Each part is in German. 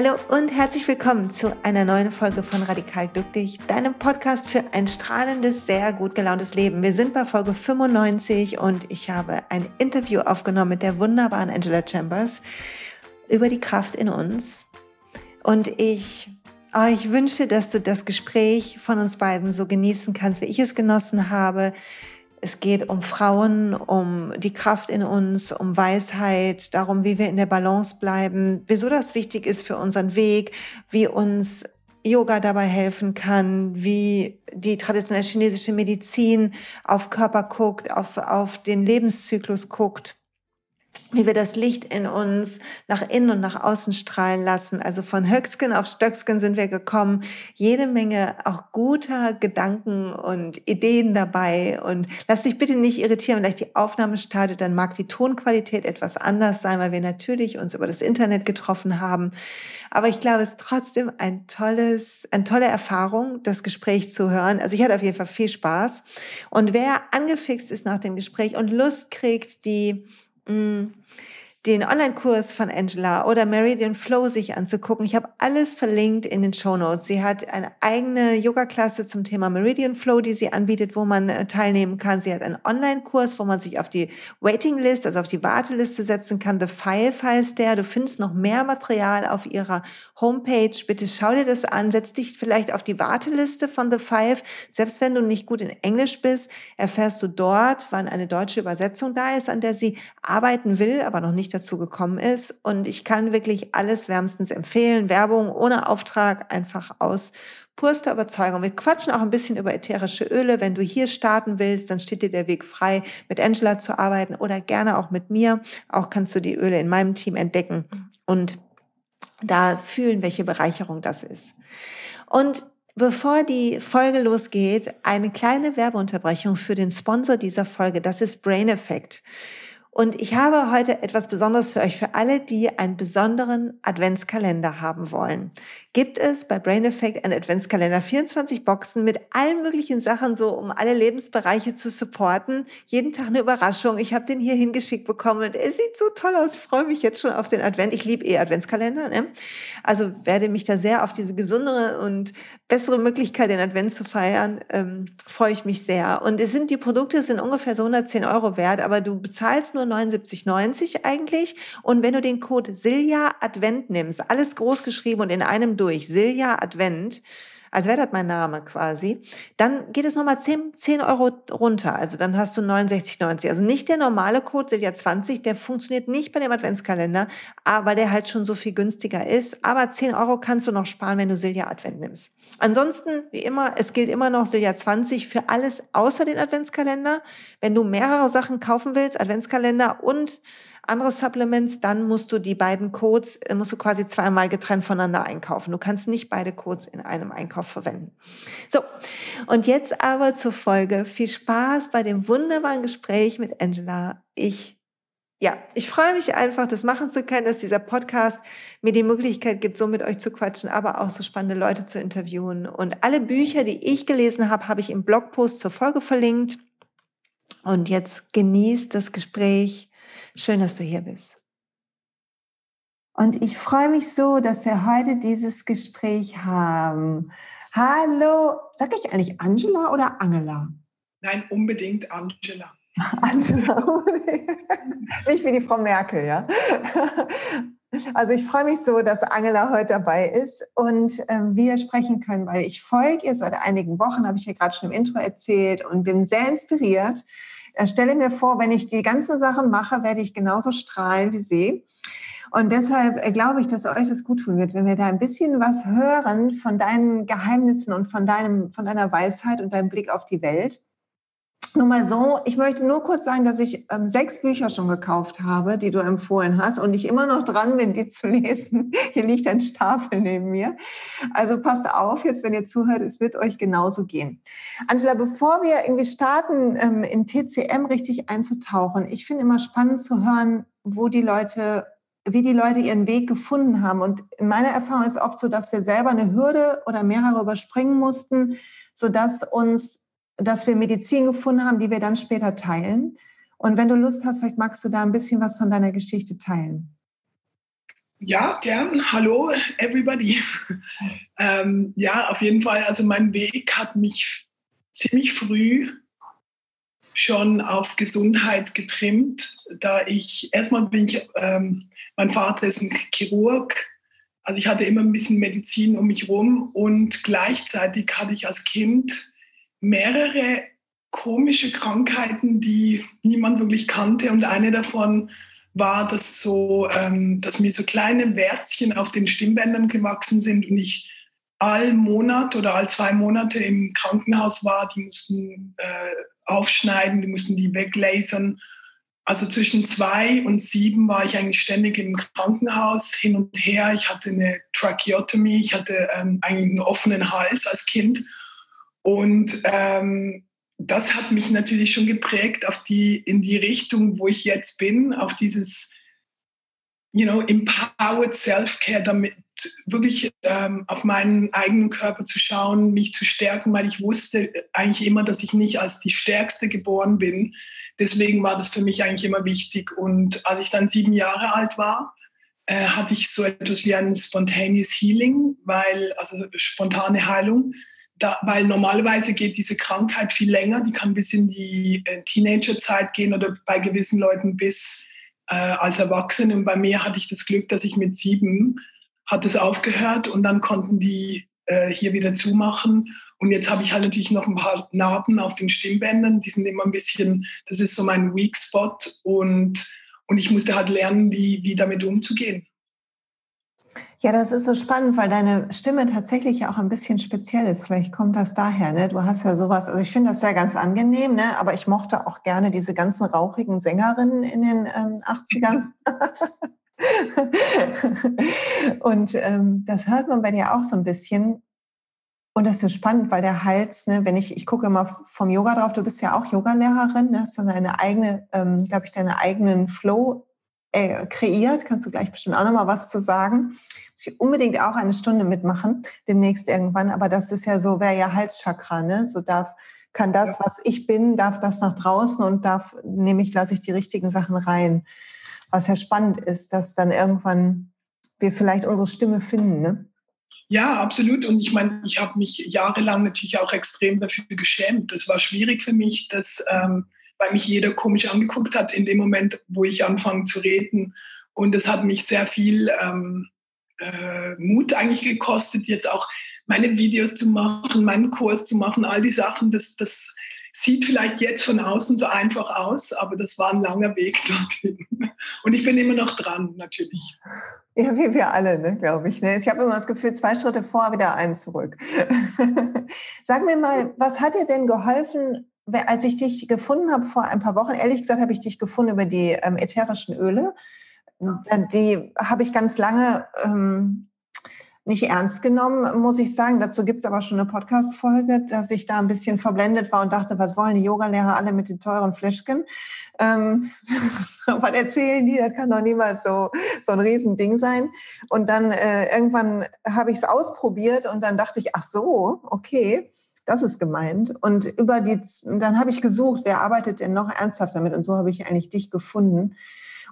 Hallo und herzlich willkommen zu einer neuen Folge von Radikal Glücklich, deinem Podcast für ein strahlendes, sehr gut gelauntes Leben. Wir sind bei Folge 95 und ich habe ein Interview aufgenommen mit der wunderbaren Angela Chambers über die Kraft in uns. Und ich, oh, ich wünsche, dass du das Gespräch von uns beiden so genießen kannst, wie ich es genossen habe. Es geht um Frauen, um die Kraft in uns, um Weisheit, darum, wie wir in der Balance bleiben, wieso das wichtig ist für unseren Weg, wie uns Yoga dabei helfen kann, wie die traditionelle chinesische Medizin auf Körper guckt, auf, auf den Lebenszyklus guckt wie wir das Licht in uns nach innen und nach außen strahlen lassen. Also von Höcksken auf Stöcksken sind wir gekommen. Jede Menge auch guter Gedanken und Ideen dabei. Und lass dich bitte nicht irritieren, wenn gleich die Aufnahme startet, dann mag die Tonqualität etwas anders sein, weil wir natürlich uns über das Internet getroffen haben. Aber ich glaube, es ist trotzdem ein tolles, eine tolle Erfahrung, das Gespräch zu hören. Also ich hatte auf jeden Fall viel Spaß. Und wer angefixt ist nach dem Gespräch und Lust kriegt, die 嗯。Den Online-Kurs von Angela oder Meridian Flow sich anzugucken. Ich habe alles verlinkt in den Show Notes. Sie hat eine eigene Yoga-Klasse zum Thema Meridian Flow, die sie anbietet, wo man äh, teilnehmen kann. Sie hat einen Online-Kurs, wo man sich auf die Waiting List, also auf die Warteliste setzen kann. The Five heißt der. Du findest noch mehr Material auf ihrer Homepage. Bitte schau dir das an. Setz dich vielleicht auf die Warteliste von The Five. Selbst wenn du nicht gut in Englisch bist, erfährst du dort, wann eine deutsche Übersetzung da ist, an der sie arbeiten will, aber noch nicht dazu gekommen ist. Und ich kann wirklich alles wärmstens empfehlen. Werbung ohne Auftrag, einfach aus purster Überzeugung. Wir quatschen auch ein bisschen über ätherische Öle. Wenn du hier starten willst, dann steht dir der Weg frei, mit Angela zu arbeiten oder gerne auch mit mir. Auch kannst du die Öle in meinem Team entdecken und da fühlen, welche Bereicherung das ist. Und Bevor die Folge losgeht, eine kleine Werbeunterbrechung für den Sponsor dieser Folge. Das ist Brain Effect. Und ich habe heute etwas Besonderes für euch, für alle, die einen besonderen Adventskalender haben wollen. Gibt es bei Brain Effect einen Adventskalender, 24 Boxen mit allen möglichen Sachen, so um alle Lebensbereiche zu supporten. Jeden Tag eine Überraschung. Ich habe den hier hingeschickt bekommen und er sieht so toll aus. Ich freue mich jetzt schon auf den Advent. Ich liebe eh Adventskalender. Ne? Also werde mich da sehr auf diese gesundere und bessere Möglichkeit, den Advent zu feiern, ähm, freue ich mich sehr. Und es sind die Produkte sind ungefähr so 110 Euro wert, aber du bezahlst nur 79,90 eigentlich. Und wenn du den Code Silja Advent nimmst, alles groß geschrieben und in einem durch, Silja Advent, als wäre das mein Name quasi, dann geht es nochmal 10, 10 Euro runter. Also dann hast du 69,90. Also nicht der normale Code Silja 20, der funktioniert nicht bei dem Adventskalender, weil der halt schon so viel günstiger ist. Aber 10 Euro kannst du noch sparen, wenn du Silja Advent nimmst. Ansonsten, wie immer, es gilt immer noch Silja 20 für alles außer den Adventskalender. Wenn du mehrere Sachen kaufen willst, Adventskalender und andere Supplements, dann musst du die beiden Codes, äh, musst du quasi zweimal getrennt voneinander einkaufen. Du kannst nicht beide Codes in einem Einkauf verwenden. So, und jetzt aber zur Folge. Viel Spaß bei dem wunderbaren Gespräch mit Angela. Ich ja, ich freue mich einfach, das machen zu können, dass dieser Podcast mir die Möglichkeit gibt, so mit euch zu quatschen, aber auch so spannende Leute zu interviewen. Und alle Bücher, die ich gelesen habe, habe ich im Blogpost zur Folge verlinkt. Und jetzt genießt das Gespräch. Schön, dass du hier bist. Und ich freue mich so, dass wir heute dieses Gespräch haben. Hallo, sag ich eigentlich Angela oder Angela? Nein, unbedingt Angela. Angela, nicht wie die Frau Merkel, ja. Also ich freue mich so, dass Angela heute dabei ist und ähm, wir sprechen können, weil ich folge ihr seit einigen Wochen, habe ich ja gerade schon im Intro erzählt und bin sehr inspiriert. Äh, stelle mir vor, wenn ich die ganzen Sachen mache, werde ich genauso strahlen wie sie. Und deshalb äh, glaube ich, dass euch das gut tun wird, wenn wir da ein bisschen was hören von deinen Geheimnissen und von deinem, von deiner Weisheit und deinem Blick auf die Welt. Nur mal so, ich möchte nur kurz sagen, dass ich ähm, sechs Bücher schon gekauft habe, die du empfohlen hast und ich immer noch dran bin, die zu lesen. Hier liegt ein Stapel neben mir. Also passt auf jetzt, wenn ihr zuhört, es wird euch genauso gehen. Angela, bevor wir irgendwie starten, ähm, in TCM richtig einzutauchen, ich finde immer spannend zu hören, wo die Leute wie die Leute ihren Weg gefunden haben. Und in meiner Erfahrung ist oft so, dass wir selber eine Hürde oder mehrere überspringen mussten, sodass uns dass wir Medizin gefunden haben, die wir dann später teilen. Und wenn du Lust hast, vielleicht magst du da ein bisschen was von deiner Geschichte teilen. Ja, gern. Hallo, everybody. ähm, ja, auf jeden Fall. Also mein Weg hat mich ziemlich früh schon auf Gesundheit getrimmt, da ich erstmal bin ich, ähm, mein Vater ist ein Chirurg, also ich hatte immer ein bisschen Medizin um mich rum und gleichzeitig hatte ich als Kind mehrere komische Krankheiten, die niemand wirklich kannte und eine davon war das so, ähm, dass mir so kleine Wärtchen auf den Stimmbändern gewachsen sind und ich all Monat oder all zwei Monate im Krankenhaus war. Die mussten äh, aufschneiden, die mussten die weglasern. Also zwischen zwei und sieben war ich eigentlich ständig im Krankenhaus hin und her. Ich hatte eine Tracheotomie, ich hatte ähm, eigentlich einen offenen Hals als Kind. Und ähm, das hat mich natürlich schon geprägt auf die, in die Richtung, wo ich jetzt bin, auf dieses, you know, empowered self-care, damit wirklich ähm, auf meinen eigenen Körper zu schauen, mich zu stärken, weil ich wusste eigentlich immer, dass ich nicht als die Stärkste geboren bin. Deswegen war das für mich eigentlich immer wichtig. Und als ich dann sieben Jahre alt war, äh, hatte ich so etwas wie ein spontaneous Healing, weil, also spontane Heilung, da, weil normalerweise geht diese Krankheit viel länger, die kann bis in die äh, Teenagerzeit gehen oder bei gewissen Leuten bis äh, als Erwachsene. Und bei mir hatte ich das Glück, dass ich mit sieben hat es aufgehört und dann konnten die äh, hier wieder zumachen. Und jetzt habe ich halt natürlich noch ein paar Narben auf den Stimmbändern. Die sind immer ein bisschen, das ist so mein Weak Spot. Und, und ich musste halt lernen, wie, wie damit umzugehen. Ja, das ist so spannend, weil deine Stimme tatsächlich ja auch ein bisschen speziell ist. Vielleicht kommt das daher, ne? Du hast ja sowas, also ich finde das ja ganz angenehm, ne? Aber ich mochte auch gerne diese ganzen rauchigen Sängerinnen in den ähm, 80ern. und ähm, das hört man bei dir auch so ein bisschen. Und das ist so spannend, weil der Hals, ne, wenn ich, ich gucke immer vom Yoga drauf, du bist ja auch Yogalehrerin, ne, hast dann deine eigene, ähm, glaube ich, deine eigenen Flow äh, kreiert. Kannst du gleich bestimmt auch nochmal was zu sagen. Muss ich unbedingt auch eine Stunde mitmachen, demnächst irgendwann. Aber das ist ja so, wäre ja Halschakra, ne? So darf, kann das, was ich bin, darf das nach draußen und darf, nämlich lasse ich die richtigen Sachen rein. Was ja spannend ist, dass dann irgendwann wir vielleicht unsere Stimme finden, ne? Ja, absolut. Und ich meine, ich habe mich jahrelang natürlich auch extrem dafür geschämt. Es war schwierig für mich, dass ähm, weil mich jeder komisch angeguckt hat in dem Moment, wo ich anfange zu reden. Und es hat mich sehr viel ähm, äh, Mut eigentlich gekostet, jetzt auch meine Videos zu machen, meinen Kurs zu machen, all die Sachen. Das, das sieht vielleicht jetzt von außen so einfach aus, aber das war ein langer Weg dorthin. Und ich bin immer noch dran, natürlich. Ja, wie wir alle, ne, glaube ich. Ne? Ich habe immer das Gefühl, zwei Schritte vor, wieder eins zurück. Sag mir mal, was hat dir denn geholfen, als ich dich gefunden habe vor ein paar Wochen, ehrlich gesagt, habe ich dich gefunden über die ähm, ätherischen Öle. Die habe ich ganz lange ähm, nicht ernst genommen, muss ich sagen. Dazu gibt es aber schon eine Podcast-Folge, dass ich da ein bisschen verblendet war und dachte, was wollen die Yogalehrer alle mit den teuren Fläschchen? Ähm, was erzählen die? Das kann doch niemals so, so ein Riesending sein. Und dann äh, irgendwann habe ich es ausprobiert und dann dachte ich, ach so, okay das ist gemeint. Und über die, dann habe ich gesucht, wer arbeitet denn noch ernsthaft damit? Und so habe ich eigentlich dich gefunden.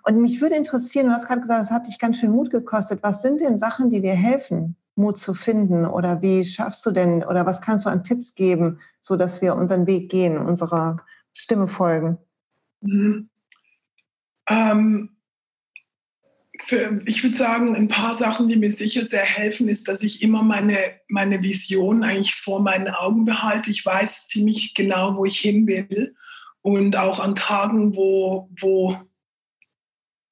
Und mich würde interessieren, du hast gerade gesagt, es hat dich ganz schön Mut gekostet. Was sind denn Sachen, die dir helfen, Mut zu finden? Oder wie schaffst du denn, oder was kannst du an Tipps geben, so dass wir unseren Weg gehen, unserer Stimme folgen? Mhm. Ähm, für, ich würde sagen, ein paar Sachen, die mir sicher sehr helfen, ist, dass ich immer meine, meine Vision eigentlich vor meinen Augen behalte. Ich weiß ziemlich genau, wo ich hin will. Und auch an Tagen, wo, wo,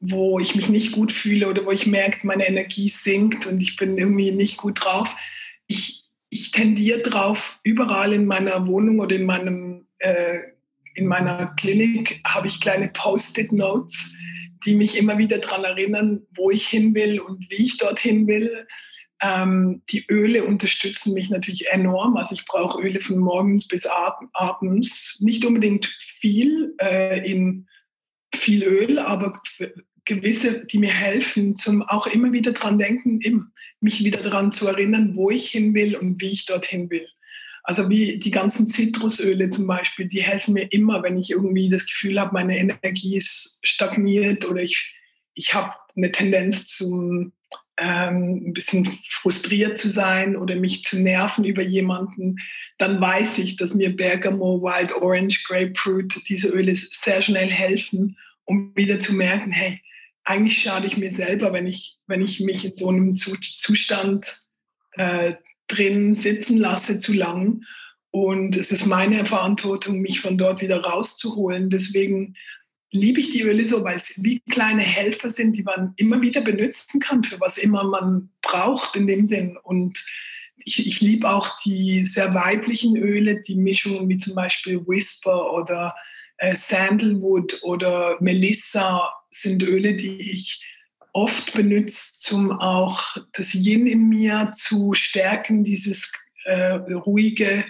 wo ich mich nicht gut fühle oder wo ich merke, meine Energie sinkt und ich bin irgendwie nicht gut drauf. Ich, ich tendiere drauf, überall in meiner Wohnung oder in, meinem, äh, in meiner Klinik habe ich kleine Post-it-Notes die mich immer wieder daran erinnern, wo ich hin will und wie ich dorthin will. Ähm, die Öle unterstützen mich natürlich enorm. Also ich brauche Öle von morgens bis abends. Nicht unbedingt viel äh, in viel Öl, aber gewisse, die mir helfen, zum auch immer wieder daran denken, mich wieder daran zu erinnern, wo ich hin will und wie ich dorthin will. Also wie die ganzen Zitrusöle zum Beispiel, die helfen mir immer, wenn ich irgendwie das Gefühl habe, meine Energie ist stagniert oder ich, ich habe eine Tendenz zum ähm, ein bisschen frustriert zu sein oder mich zu nerven über jemanden, dann weiß ich, dass mir Bergamo, Wild Orange, Grapefruit, diese Öle sehr schnell helfen, um wieder zu merken, hey, eigentlich schade ich mir selber, wenn ich, wenn ich mich in so einem Zustand äh, drin sitzen lasse zu lang. Und es ist meine Verantwortung, mich von dort wieder rauszuholen. Deswegen liebe ich die Öle so, weil sie wie kleine Helfer sind, die man immer wieder benutzen kann, für was immer man braucht in dem Sinn. Und ich, ich liebe auch die sehr weiblichen Öle, die Mischungen wie zum Beispiel Whisper oder äh, Sandalwood oder Melissa sind Öle, die ich oft benutze, um auch das Yin in mir zu stärken, dieses äh, ruhige,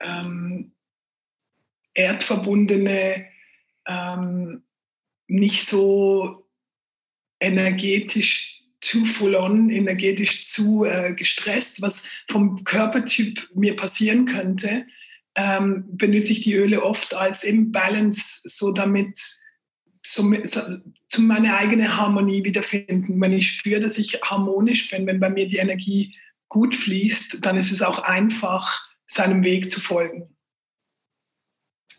ähm, erdverbundene, ähm, nicht so energetisch zu full on, energetisch zu äh, gestresst, was vom Körpertyp mir passieren könnte, ähm, benutze ich die Öle oft als im Balance, so damit so, so, zu meiner eigenen Harmonie wiederfinden. Wenn ich spüre, dass ich harmonisch bin, wenn bei mir die Energie gut fließt, dann ist es auch einfach, seinem Weg zu folgen.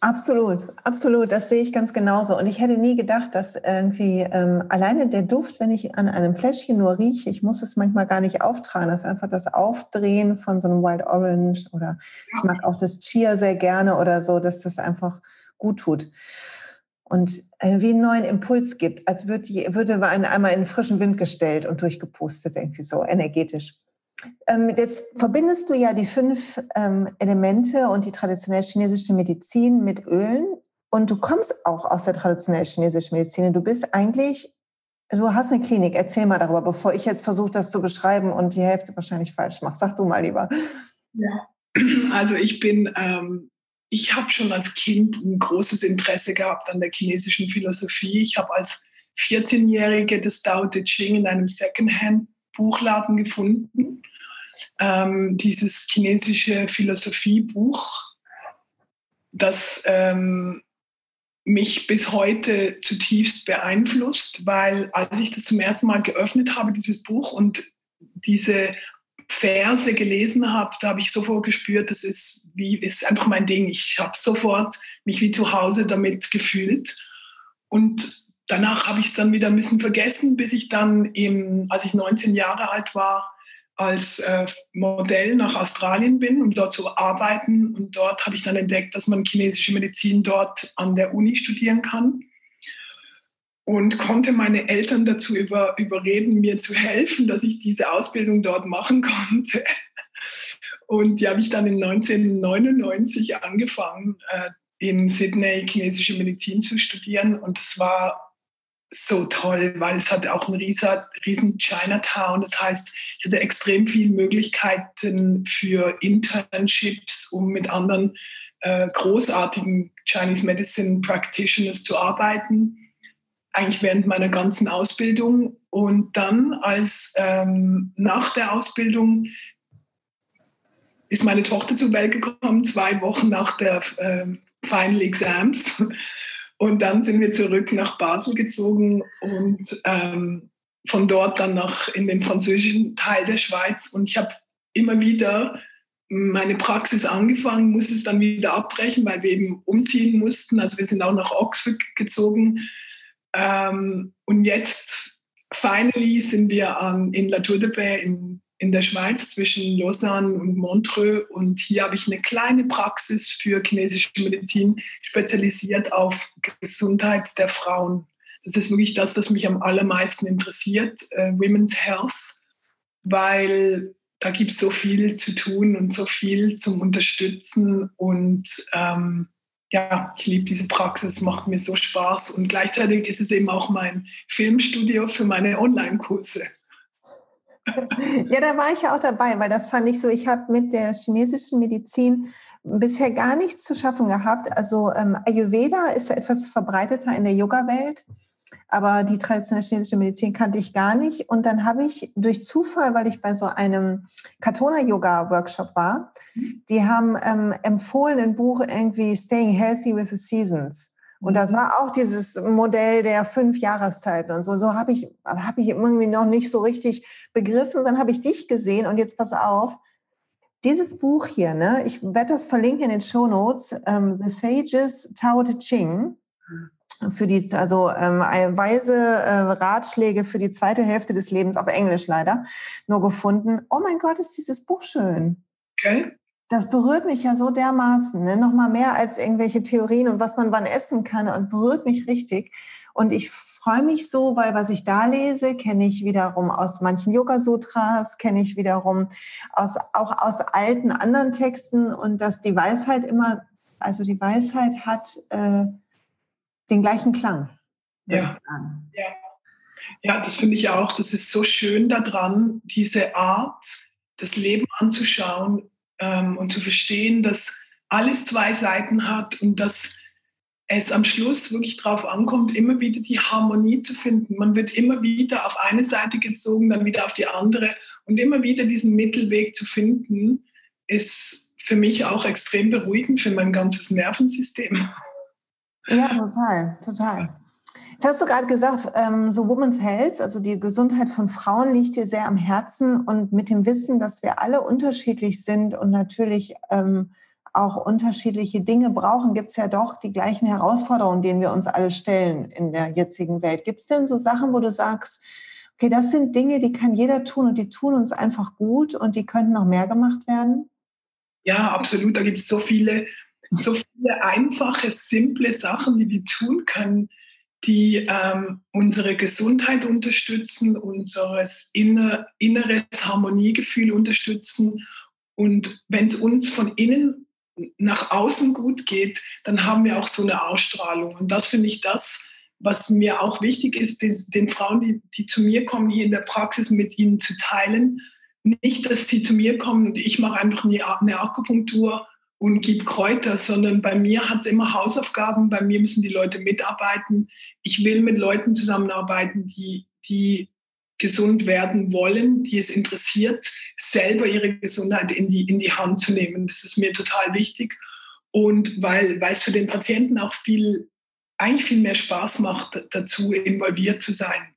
Absolut, absolut, das sehe ich ganz genauso. Und ich hätte nie gedacht, dass irgendwie ähm, alleine der Duft, wenn ich an einem Fläschchen nur rieche, ich muss es manchmal gar nicht auftragen, das ist einfach das Aufdrehen von so einem Wild Orange oder ich mag auch das Chia sehr gerne oder so, dass das einfach gut tut. Und wie einen neuen Impuls gibt, als würde, würde man einmal in frischen Wind gestellt und durchgepustet, irgendwie so energetisch. Ähm, jetzt verbindest du ja die fünf ähm, Elemente und die traditionell chinesische Medizin mit Ölen. Und du kommst auch aus der traditionell chinesischen Medizin. Du bist eigentlich, du hast eine Klinik. Erzähl mal darüber, bevor ich jetzt versuche, das zu beschreiben und die Hälfte wahrscheinlich falsch mache. Sag du mal lieber. Ja, also ich bin, ähm, ich habe schon als Kind ein großes Interesse gehabt an der chinesischen Philosophie. Ich habe als 14-Jährige das Tao Te Ching in einem Secondhand-Buchladen gefunden ähm, dieses chinesische Philosophiebuch, das ähm, mich bis heute zutiefst beeinflusst, weil als ich das zum ersten Mal geöffnet habe, dieses Buch und diese Verse gelesen habe, da habe ich sofort gespürt, das ist wie ist einfach mein Ding. Ich habe sofort mich wie zu Hause damit gefühlt und danach habe ich es dann wieder ein bisschen vergessen, bis ich dann eben, als ich 19 Jahre alt war, als äh, Modell nach Australien bin, um dort zu arbeiten. Und dort habe ich dann entdeckt, dass man chinesische Medizin dort an der Uni studieren kann. Und konnte meine Eltern dazu über, überreden, mir zu helfen, dass ich diese Ausbildung dort machen konnte. Und die habe ich dann in 1999 angefangen, äh, in Sydney chinesische Medizin zu studieren. Und es war so toll, weil es hat auch einen riesen Chinatown. Das heißt, ich hatte extrem viele Möglichkeiten für Internships, um mit anderen äh, großartigen Chinese Medicine Practitioners zu arbeiten. Eigentlich während meiner ganzen Ausbildung. Und dann als ähm, nach der Ausbildung ist meine Tochter zur Welt gekommen, zwei Wochen nach der äh, Final Exams. Und dann sind wir zurück nach Basel gezogen und ähm, von dort dann nach in den französischen Teil der Schweiz. Und ich habe immer wieder meine Praxis angefangen, musste es dann wieder abbrechen, weil wir eben umziehen mussten. Also wir sind auch nach Oxford gezogen. Ähm, und jetzt, finally, sind wir an, in La Tour de Paix in in der Schweiz zwischen Lausanne und Montreux. Und hier habe ich eine kleine Praxis für chinesische Medizin spezialisiert auf Gesundheit der Frauen. Das ist wirklich das, das mich am allermeisten interessiert, äh, Women's Health, weil da gibt es so viel zu tun und so viel zum Unterstützen. Und ähm, ja, ich liebe diese Praxis, macht mir so Spaß. Und gleichzeitig ist es eben auch mein Filmstudio für meine Online-Kurse. Ja, da war ich ja auch dabei, weil das fand ich so, ich habe mit der chinesischen Medizin bisher gar nichts zu schaffen gehabt. Also ähm, Ayurveda ist etwas verbreiteter in der Yoga-Welt, aber die traditionelle chinesische Medizin kannte ich gar nicht. Und dann habe ich durch Zufall, weil ich bei so einem Katona-Yoga-Workshop war, die haben ähm, empfohlen ein Buch irgendwie Staying Healthy with the Seasons. Und das war auch dieses Modell der fünf Jahreszeiten und so. So habe ich, habe ich irgendwie noch nicht so richtig begriffen. Dann habe ich dich gesehen und jetzt pass auf. Dieses Buch hier, ne, ich werde das verlinken in den Show Notes, ähm, The Sages Tao Te Ching, für die, also ähm, weise äh, Ratschläge für die zweite Hälfte des Lebens auf Englisch leider nur gefunden. Oh mein Gott, ist dieses Buch schön. Okay das berührt mich ja so dermaßen, ne? noch mal mehr als irgendwelche Theorien und was man wann essen kann und berührt mich richtig. Und ich freue mich so, weil was ich da lese, kenne ich wiederum aus manchen Yoga-Sutras, kenne ich wiederum aus, auch aus alten anderen Texten und dass die Weisheit immer, also die Weisheit hat äh, den gleichen Klang. Ja. ja. Ja, das finde ich auch. Das ist so schön daran, diese Art, das Leben anzuschauen ähm, und zu verstehen, dass alles zwei Seiten hat und dass es am Schluss wirklich darauf ankommt, immer wieder die Harmonie zu finden. Man wird immer wieder auf eine Seite gezogen, dann wieder auf die andere und immer wieder diesen Mittelweg zu finden, ist für mich auch extrem beruhigend für mein ganzes Nervensystem. Ja, total, total. Jetzt hast du gerade gesagt, ähm, so Women's Health, also die Gesundheit von Frauen liegt dir sehr am Herzen und mit dem Wissen, dass wir alle unterschiedlich sind und natürlich ähm, auch unterschiedliche Dinge brauchen, gibt es ja doch die gleichen Herausforderungen, denen wir uns alle stellen in der jetzigen Welt. Gibt es denn so Sachen, wo du sagst, okay, das sind Dinge, die kann jeder tun und die tun uns einfach gut und die könnten noch mehr gemacht werden? Ja, absolut. Da gibt es so viele, so viele einfache, simple Sachen, die wir tun können die ähm, unsere Gesundheit unterstützen, unseres inner, inneres Harmoniegefühl unterstützen. Und wenn es uns von innen nach außen gut geht, dann haben wir auch so eine Ausstrahlung. Und das finde ich das, was mir auch wichtig ist, den, den Frauen, die, die zu mir kommen, hier in der Praxis mit ihnen zu teilen. Nicht, dass sie zu mir kommen und ich mache einfach eine, eine Akupunktur und gib Kräuter, sondern bei mir hat es immer Hausaufgaben, bei mir müssen die Leute mitarbeiten. Ich will mit Leuten zusammenarbeiten, die, die gesund werden wollen, die es interessiert, selber ihre Gesundheit in die, in die Hand zu nehmen. Das ist mir total wichtig. Und weil, weil es für den Patienten auch viel, eigentlich viel mehr Spaß macht, dazu involviert zu sein.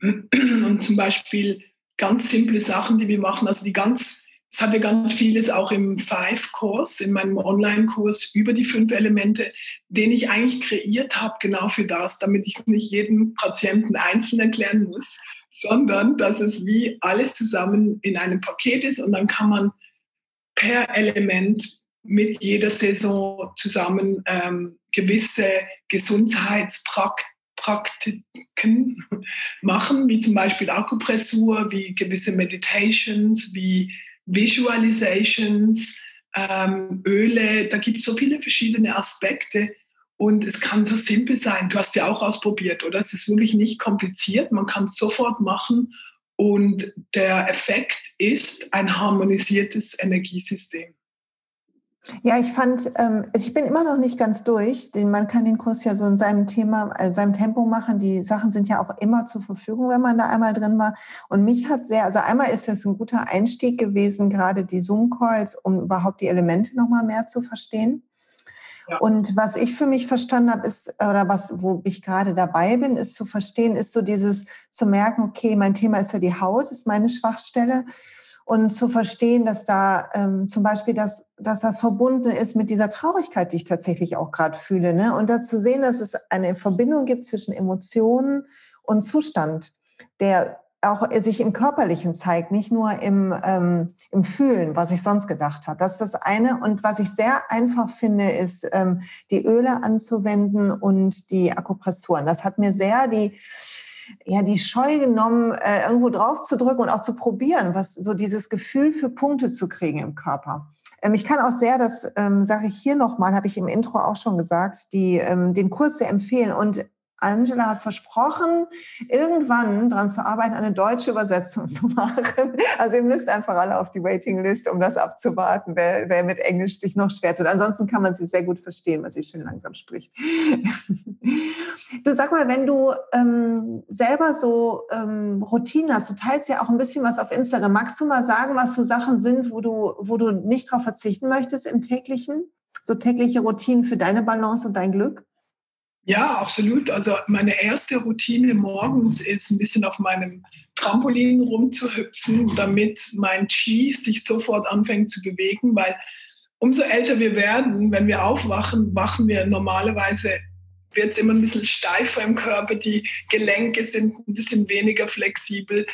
Und zum Beispiel ganz simple Sachen, die wir machen, also die ganz es hatte ganz vieles auch im Five-Kurs, in meinem Online-Kurs über die fünf Elemente, den ich eigentlich kreiert habe, genau für das, damit ich nicht jedem Patienten einzeln erklären muss, sondern dass es wie alles zusammen in einem Paket ist und dann kann man per Element mit jeder Saison zusammen ähm, gewisse Gesundheitspraktiken machen, wie zum Beispiel Akupressur, wie gewisse Meditations, wie Visualizations, ähm, Öle, da gibt es so viele verschiedene Aspekte und es kann so simpel sein. Du hast ja auch ausprobiert, oder? Es ist wirklich nicht kompliziert, man kann es sofort machen und der Effekt ist ein harmonisiertes Energiesystem. Ja, ich fand, ähm, also ich bin immer noch nicht ganz durch. Denn man kann den Kurs ja so in seinem Thema, in äh, seinem Tempo machen. Die Sachen sind ja auch immer zur Verfügung, wenn man da einmal drin war. Und mich hat sehr, also einmal ist es ein guter Einstieg gewesen, gerade die Zoom-Calls, um überhaupt die Elemente nochmal mehr zu verstehen. Ja. Und was ich für mich verstanden habe, ist, oder was, wo ich gerade dabei bin, ist zu verstehen, ist so dieses zu merken, okay, mein Thema ist ja die Haut, ist meine Schwachstelle und zu verstehen, dass da ähm, zum Beispiel, dass, dass das verbunden ist mit dieser Traurigkeit, die ich tatsächlich auch gerade fühle. Ne? Und da zu sehen, dass es eine Verbindung gibt zwischen Emotionen und Zustand, der auch sich im Körperlichen zeigt, nicht nur im, ähm, im Fühlen, was ich sonst gedacht habe. Das ist das eine. Und was ich sehr einfach finde, ist, ähm, die Öle anzuwenden und die Akupressuren. Das hat mir sehr die, ja die Scheu genommen, äh, irgendwo drauf zu drücken und auch zu probieren, was so dieses Gefühl für Punkte zu kriegen im Körper. Ähm, ich kann auch sehr, das ähm, sage ich hier nochmal, habe ich im Intro auch schon gesagt, die, ähm, den Kurs sehr empfehlen. Und Angela hat versprochen, irgendwann daran zu arbeiten, eine deutsche Übersetzung zu machen. Also ihr müsst einfach alle auf die Waiting-List, um das abzuwarten, wer, wer mit Englisch sich noch schwer tut. Ansonsten kann man sie sehr gut verstehen, weil sie schön langsam spricht. Du sag mal, wenn du ähm, selber so ähm, Routinen hast, du teilst ja auch ein bisschen was auf Instagram. Magst du mal sagen, was so Sachen sind, wo du, wo du nicht darauf verzichten möchtest im täglichen? So tägliche Routinen für deine Balance und dein Glück? Ja, absolut. Also meine erste Routine morgens ist ein bisschen auf meinem Trampolin rumzuhüpfen, damit mein Chi sich sofort anfängt zu bewegen, weil umso älter wir werden, wenn wir aufwachen, wachen wir normalerweise, wird es immer ein bisschen steifer im Körper, die Gelenke sind ein bisschen weniger flexibel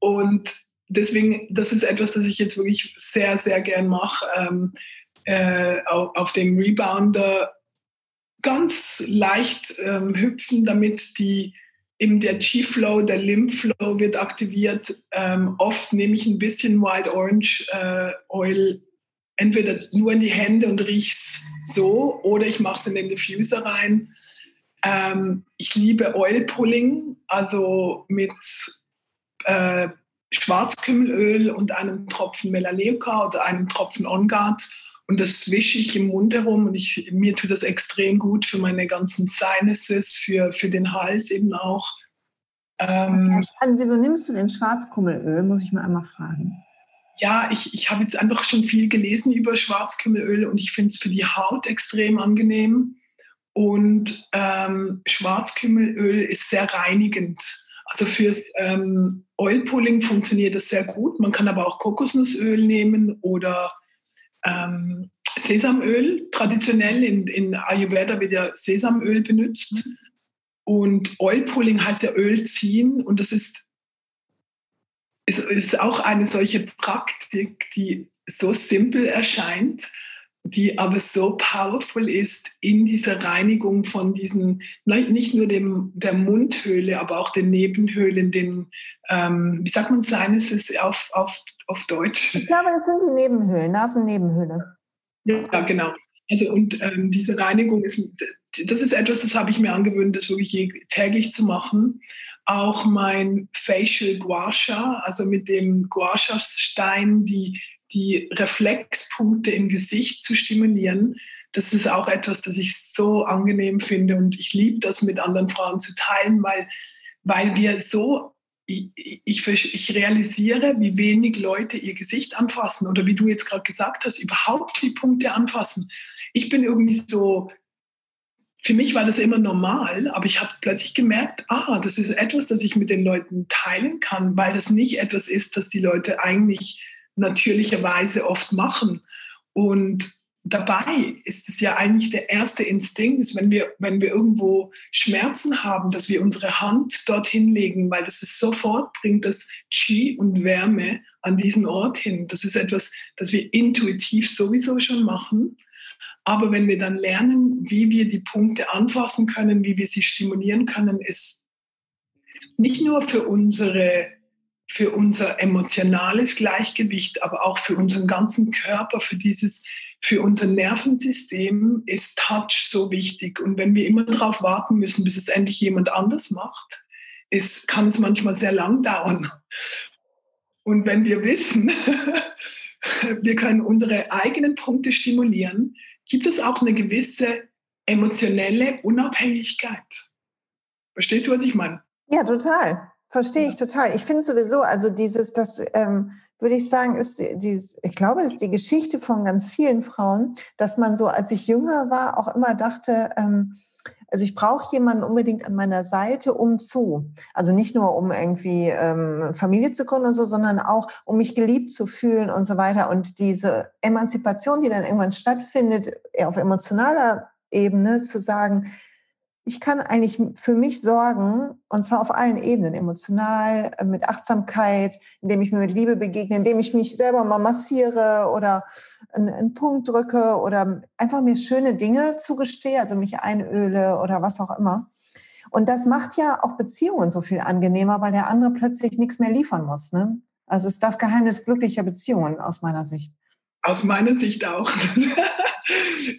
und deswegen, das ist etwas, das ich jetzt wirklich sehr, sehr gern mache, ähm, äh, auf, auf dem Rebounder ganz leicht ähm, hüpfen, damit die eben der G-Flow, der Lymph-Flow wird aktiviert. Ähm, oft nehme ich ein bisschen Wild Orange äh, Oil entweder nur in die Hände und rieche es so oder ich mache es in den Diffuser rein. Ähm, ich liebe Oil Pulling, also mit äh, Schwarzkümmelöl und einem Tropfen Melaleuca oder einem Tropfen On Guard und das wische ich im Mund herum und ich, mir tut das extrem gut für meine ganzen Sinuses, für, für den Hals eben auch. Ähm. Wieso nimmst du denn Schwarzkummelöl, muss ich mal einmal fragen. Ja, ich, ich habe jetzt einfach schon viel gelesen über Schwarzkümmelöl und ich finde es für die Haut extrem angenehm. Und ähm, Schwarzkümmelöl ist sehr reinigend. Also fürs ähm, Oilpulling funktioniert das sehr gut. Man kann aber auch Kokosnussöl nehmen oder ähm, Sesamöl. Traditionell in, in Ayurveda wird ja Sesamöl benutzt. Mhm. Und Oil Pulling heißt ja Öl ziehen. Und das ist, ist, ist auch eine solche Praktik, die so simpel erscheint, die aber so powerful ist in dieser Reinigung von diesen, nicht nur dem, der Mundhöhle, aber auch den Nebenhöhlen, den, ähm, wie sagt man Sinuses auf, auf, auf Deutsch? Ich glaube, das sind die Nebenhöhlen, Nasennebenhöhle. Ja, genau. Also und ähm, diese Reinigung ist, das ist etwas, das habe ich mir angewöhnt, das wirklich täglich zu machen. Auch mein Facial Gua Sha, also mit dem Gua Sha Stein, die die Reflexpunkte im Gesicht zu stimulieren, das ist auch etwas, das ich so angenehm finde und ich liebe das mit anderen Frauen zu teilen, weil, weil wir so, ich, ich, ich realisiere, wie wenig Leute ihr Gesicht anfassen oder wie du jetzt gerade gesagt hast, überhaupt die Punkte anfassen. Ich bin irgendwie so, für mich war das immer normal, aber ich habe plötzlich gemerkt, ah, das ist etwas, das ich mit den Leuten teilen kann, weil das nicht etwas ist, das die Leute eigentlich natürlicherweise oft machen. Und dabei ist es ja eigentlich der erste Instinkt, ist, wenn wir, wenn wir irgendwo Schmerzen haben, dass wir unsere Hand dorthin legen, weil das ist sofort bringt das Qi und Wärme an diesen Ort hin. Das ist etwas, das wir intuitiv sowieso schon machen. Aber wenn wir dann lernen, wie wir die Punkte anfassen können, wie wir sie stimulieren können, ist nicht nur für unsere für unser emotionales Gleichgewicht, aber auch für unseren ganzen Körper, für dieses, für unser Nervensystem ist Touch so wichtig. Und wenn wir immer darauf warten müssen, bis es endlich jemand anders macht, ist, kann es manchmal sehr lang dauern. Und wenn wir wissen, wir können unsere eigenen Punkte stimulieren, gibt es auch eine gewisse emotionelle Unabhängigkeit. Verstehst du, was ich meine? Ja, total. Verstehe ich total. Ich finde sowieso, also dieses, das ähm, würde ich sagen, ist dieses, ich glaube, das ist die Geschichte von ganz vielen Frauen, dass man so, als ich jünger war, auch immer dachte, ähm, also ich brauche jemanden unbedingt an meiner Seite, um zu. Also nicht nur, um irgendwie ähm, Familie zu gründen und so, sondern auch, um mich geliebt zu fühlen und so weiter. Und diese Emanzipation, die dann irgendwann stattfindet, eher auf emotionaler Ebene, zu sagen, ich kann eigentlich für mich sorgen, und zwar auf allen Ebenen, emotional, äh, mit Achtsamkeit, indem ich mir mit Liebe begegne, indem ich mich selber mal massiere oder einen, einen Punkt drücke oder einfach mir schöne Dinge zugestehe, also mich einöle oder was auch immer. Und das macht ja auch Beziehungen so viel angenehmer, weil der andere plötzlich nichts mehr liefern muss. Ne? Also ist das Geheimnis glücklicher Beziehungen aus meiner Sicht. Aus meiner Sicht auch.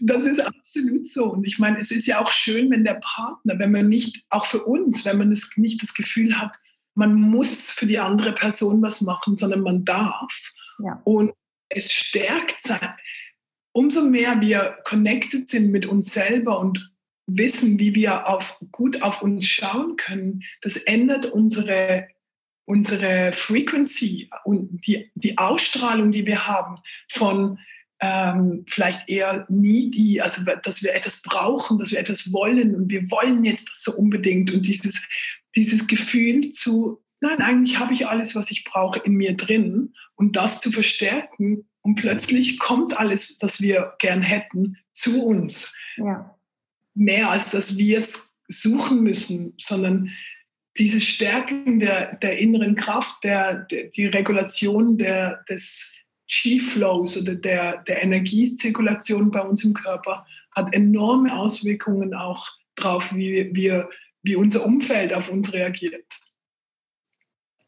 Das ist absolut so. Und ich meine, es ist ja auch schön, wenn der Partner, wenn man nicht, auch für uns, wenn man es nicht das Gefühl hat, man muss für die andere Person was machen, sondern man darf. Ja. Und es stärkt sein. Umso mehr wir connected sind mit uns selber und wissen, wie wir auf, gut auf uns schauen können, das ändert unsere, unsere Frequency und die, die Ausstrahlung, die wir haben von ähm, vielleicht eher needy, also dass wir etwas brauchen, dass wir etwas wollen und wir wollen jetzt das so unbedingt und dieses, dieses Gefühl zu, nein, eigentlich habe ich alles, was ich brauche in mir drin und das zu verstärken und plötzlich kommt alles, das wir gern hätten, zu uns. Ja. Mehr als dass wir es suchen müssen, sondern dieses Stärken der, der inneren Kraft, der, der, die Regulation der, des Chi-Flows oder der, der Energiezirkulation bei uns im Körper hat enorme Auswirkungen auch darauf, wie, wir, wie unser Umfeld auf uns reagiert.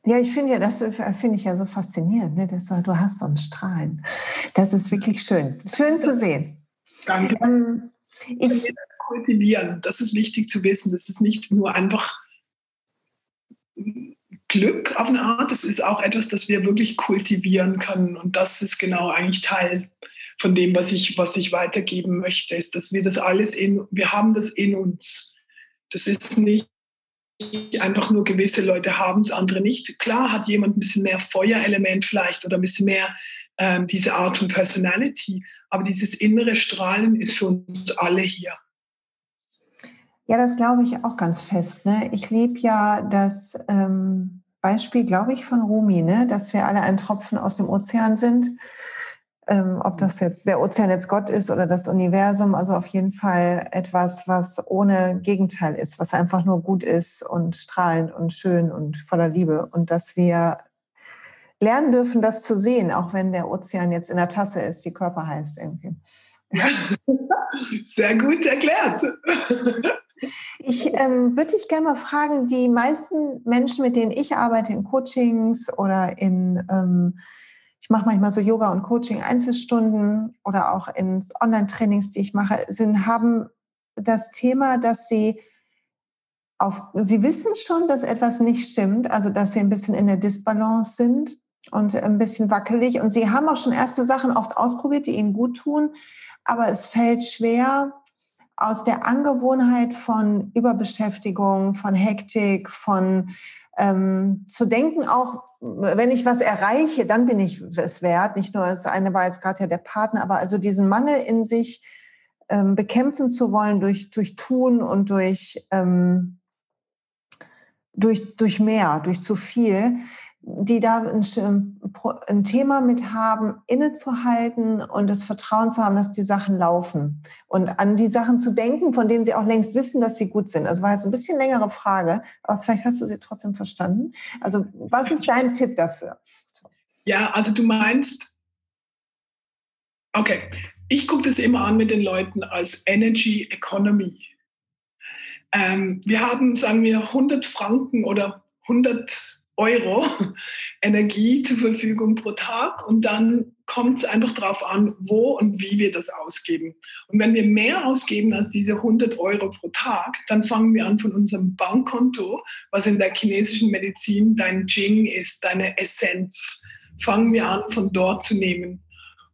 Ja, ich finde ja, das finde ich ja so faszinierend. Ne? Das, du hast so ein Strahlen. Das ist wirklich schön. Schön zu sehen. Danke. Ähm, ich, kultivieren. Das ist wichtig zu wissen. Das ist nicht nur einfach Glück auf eine Art, es ist auch etwas, das wir wirklich kultivieren können. Und das ist genau eigentlich Teil von dem, was ich, was ich weitergeben möchte, ist, dass wir das alles in, wir haben das in uns. Das ist nicht einfach nur gewisse Leute haben es, andere nicht. Klar hat jemand ein bisschen mehr Feuerelement vielleicht oder ein bisschen mehr ähm, diese Art von Personality, aber dieses innere Strahlen ist für uns alle hier. Ja, das glaube ich auch ganz fest. Ne? Ich liebe ja das ähm, Beispiel, glaube ich, von Rumi, ne? dass wir alle ein Tropfen aus dem Ozean sind. Ähm, ob das jetzt der Ozean jetzt Gott ist oder das Universum, also auf jeden Fall etwas, was ohne Gegenteil ist, was einfach nur gut ist und strahlend und schön und voller Liebe. Und dass wir lernen dürfen, das zu sehen, auch wenn der Ozean jetzt in der Tasse ist, die Körper heißt irgendwie. Ja. Sehr gut erklärt. Ich ähm, würde dich gerne mal fragen, die meisten Menschen, mit denen ich arbeite in Coachings oder in, ähm, ich mache manchmal so Yoga und Coaching Einzelstunden oder auch in Online-Trainings, die ich mache, sind, haben das Thema, dass sie auf, sie wissen schon, dass etwas nicht stimmt, also dass sie ein bisschen in der Disbalance sind und ein bisschen wackelig. Und sie haben auch schon erste Sachen oft ausprobiert, die ihnen gut tun, aber es fällt schwer, aus der Angewohnheit von Überbeschäftigung, von Hektik, von ähm, zu denken, auch wenn ich was erreiche, dann bin ich es wert. Nicht nur das eine war jetzt gerade ja der Partner, aber also diesen Mangel in sich ähm, bekämpfen zu wollen durch, durch Tun und durch, ähm, durch, durch mehr, durch zu viel die da ein, ein, Thema mit haben, innezuhalten und das Vertrauen zu haben, dass die Sachen laufen und an die Sachen zu denken, von denen sie auch längst wissen, dass sie gut sind. Das war jetzt ein bisschen längere Frage, aber vielleicht hast du sie trotzdem verstanden. Also was ist dein Tipp dafür? Ja, also du meinst, okay, ich gucke das immer an mit den Leuten als Energy Economy. Ähm, wir haben, sagen wir, 100 Franken oder 100 Euro Energie zur Verfügung pro Tag und dann kommt es einfach darauf an, wo und wie wir das ausgeben. Und wenn wir mehr ausgeben als diese 100 Euro pro Tag, dann fangen wir an von unserem Bankkonto, was in der chinesischen Medizin dein Jing ist, deine Essenz, fangen wir an von dort zu nehmen.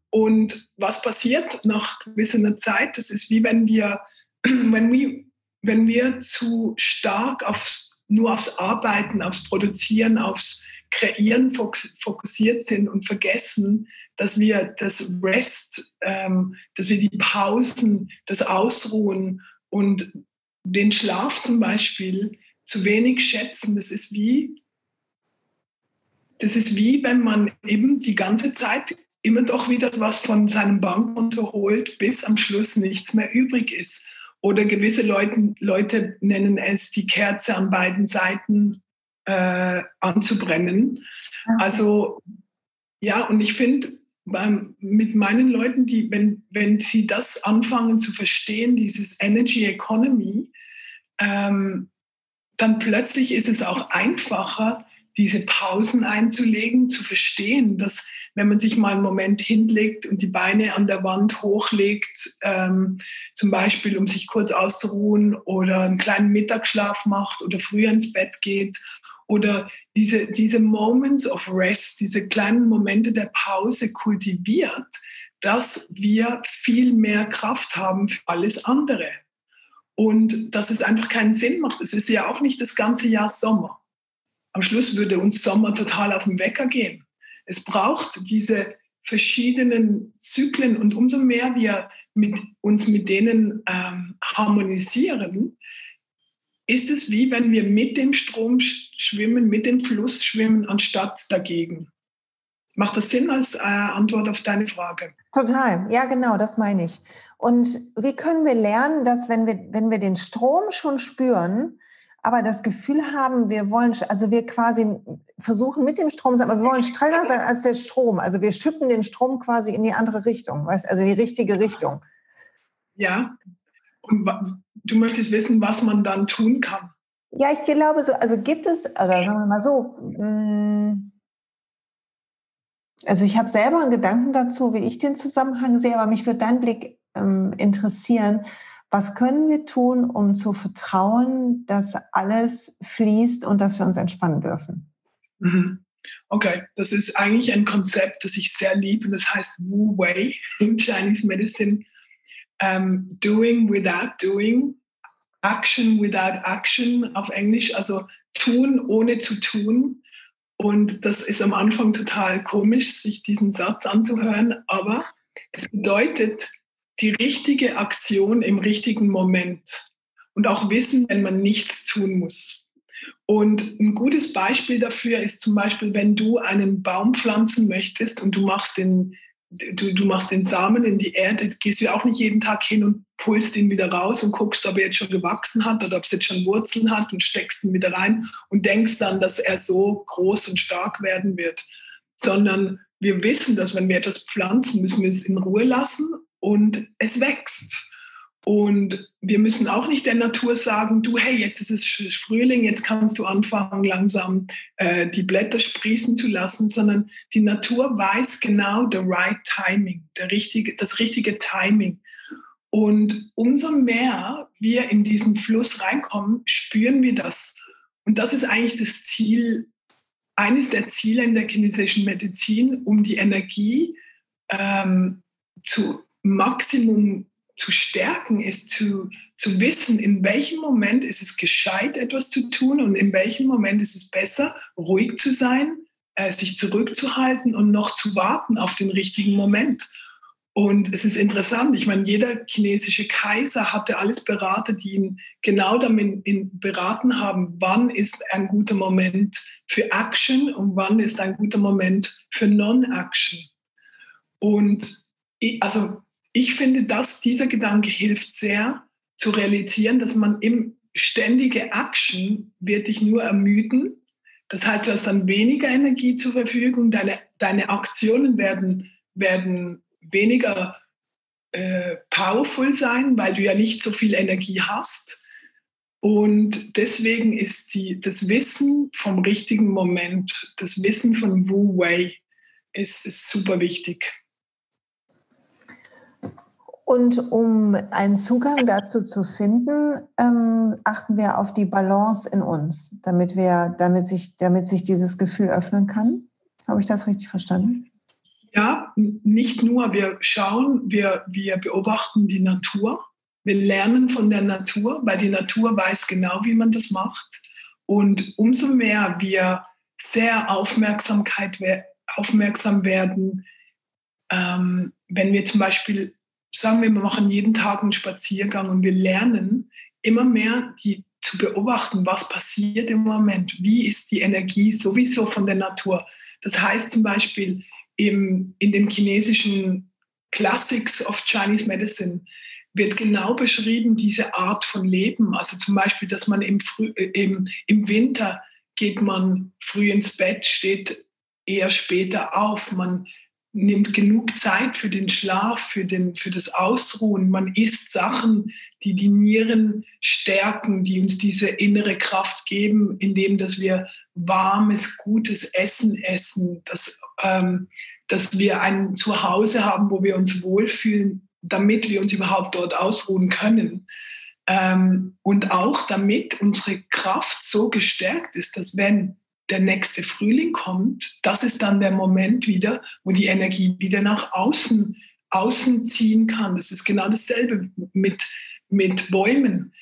Und was passiert nach gewisser Zeit? Das ist wie wenn wir, wenn wir, wenn wir zu stark aufs nur aufs Arbeiten, aufs Produzieren, aufs Kreieren fokussiert sind und vergessen, dass wir das Rest, ähm, dass wir die Pausen, das Ausruhen und den Schlaf zum Beispiel zu wenig schätzen. Das ist wie, das ist wie, wenn man eben die ganze Zeit immer doch wieder was von seinem Bankkonto holt, bis am Schluss nichts mehr übrig ist. Oder gewisse Leute, Leute nennen es die Kerze an beiden Seiten äh, anzubrennen. Also ja, und ich finde, mit meinen Leuten, die, wenn, wenn sie das anfangen zu verstehen, dieses Energy Economy, ähm, dann plötzlich ist es auch einfacher, diese Pausen einzulegen, zu verstehen, dass wenn man sich mal einen Moment hinlegt und die Beine an der Wand hochlegt, ähm, zum Beispiel um sich kurz auszuruhen oder einen kleinen Mittagsschlaf macht oder früher ins Bett geht oder diese, diese Moments of Rest, diese kleinen Momente der Pause kultiviert, dass wir viel mehr Kraft haben für alles andere. Und dass es einfach keinen Sinn macht. Es ist ja auch nicht das ganze Jahr Sommer. Am Schluss würde uns Sommer total auf den Wecker gehen. Es braucht diese, verschiedenen Zyklen und umso mehr wir mit uns mit denen ähm, harmonisieren, ist es wie wenn wir mit dem Strom schwimmen, mit dem Fluss schwimmen, anstatt dagegen. Macht das Sinn als äh, Antwort auf deine Frage? Total, ja genau, das meine ich. Und wie können wir lernen, dass wenn wir, wenn wir den Strom schon spüren, aber das Gefühl haben, wir wollen, also wir quasi versuchen mit dem Strom, aber wir wollen strenger sein als der Strom. Also wir schippen den Strom quasi in die andere Richtung, weißt, also in die richtige Richtung. Ja. Und du möchtest wissen, was man dann tun kann. Ja, ich glaube so, also gibt es, oder sagen wir mal so, hm, also ich habe selber einen Gedanken dazu, wie ich den Zusammenhang sehe, aber mich würde dein Blick ähm, interessieren. Was können wir tun, um zu vertrauen, dass alles fließt und dass wir uns entspannen dürfen? Mhm. Okay, das ist eigentlich ein Konzept, das ich sehr liebe und das heißt Wu Wei in Chinese Medicine. Um, ähm, doing without doing, action without action auf Englisch, also tun ohne zu tun. Und das ist am Anfang total komisch, sich diesen Satz anzuhören, aber es bedeutet die richtige Aktion im richtigen Moment und auch wissen, wenn man nichts tun muss. Und ein gutes Beispiel dafür ist zum Beispiel, wenn du einen Baum pflanzen möchtest und du machst den, du, du machst den Samen in die Erde, gehst du auch nicht jeden Tag hin und pulst ihn wieder raus und guckst, ob er jetzt schon gewachsen hat oder ob es jetzt schon Wurzeln hat und steckst ihn wieder rein und denkst dann, dass er so groß und stark werden wird. Sondern wir wissen, dass wenn wir etwas pflanzen, müssen wir es in Ruhe lassen und es wächst. Und wir müssen auch nicht der Natur sagen, du, hey, jetzt ist es Frühling, jetzt kannst du anfangen, langsam äh, die Blätter sprießen zu lassen, sondern die Natur weiß genau the right timing, der richtige, das richtige Timing. Und umso mehr wir in diesen Fluss reinkommen, spüren wir das. Und das ist eigentlich das Ziel, eines der Ziele in der chinesischen Medizin, um die Energie ähm, zu Maximum zu stärken, ist zu, zu wissen, in welchem Moment ist es gescheit, etwas zu tun und in welchem Moment ist es besser, ruhig zu sein, äh, sich zurückzuhalten und noch zu warten auf den richtigen Moment. Und es ist interessant, ich meine, jeder chinesische Kaiser hatte alles Berater, die ihn genau damit beraten haben, wann ist ein guter Moment für Action und wann ist ein guter Moment für Non-Action. Und also ich finde, dass dieser Gedanke hilft sehr zu realisieren, dass man im ständige Action wird dich nur ermüden. Das heißt, du hast dann weniger Energie zur Verfügung, deine, deine Aktionen werden, werden weniger äh, powerful sein, weil du ja nicht so viel Energie hast. Und deswegen ist die, das Wissen vom richtigen Moment, das Wissen von Wu Wei, ist, ist super wichtig. Und um einen Zugang dazu zu finden, ähm, achten wir auf die Balance in uns, damit wir, damit sich, damit sich dieses Gefühl öffnen kann. Habe ich das richtig verstanden? Ja, nicht nur. Wir schauen, wir, wir beobachten die Natur. Wir lernen von der Natur, weil die Natur weiß genau, wie man das macht. Und umso mehr wir sehr Aufmerksamkeit, aufmerksam werden, ähm, wenn wir zum Beispiel sagen wir, wir machen jeden Tag einen Spaziergang und wir lernen immer mehr die zu beobachten, was passiert im Moment, wie ist die Energie sowieso von der Natur. Das heißt zum Beispiel im, in dem chinesischen Classics of Chinese Medicine wird genau beschrieben diese Art von Leben. Also zum Beispiel, dass man im, Früh, äh, im, im Winter geht man früh ins Bett, steht eher später auf, man nimmt genug Zeit für den Schlaf, für, den, für das Ausruhen. Man isst Sachen, die die Nieren stärken, die uns diese innere Kraft geben, indem dass wir warmes, gutes Essen essen, dass, ähm, dass wir ein Zuhause haben, wo wir uns wohlfühlen, damit wir uns überhaupt dort ausruhen können. Ähm, und auch damit unsere Kraft so gestärkt ist, dass wenn der nächste Frühling kommt, das ist dann der Moment wieder, wo die Energie wieder nach außen, außen ziehen kann. Das ist genau dasselbe mit, mit Bäumen.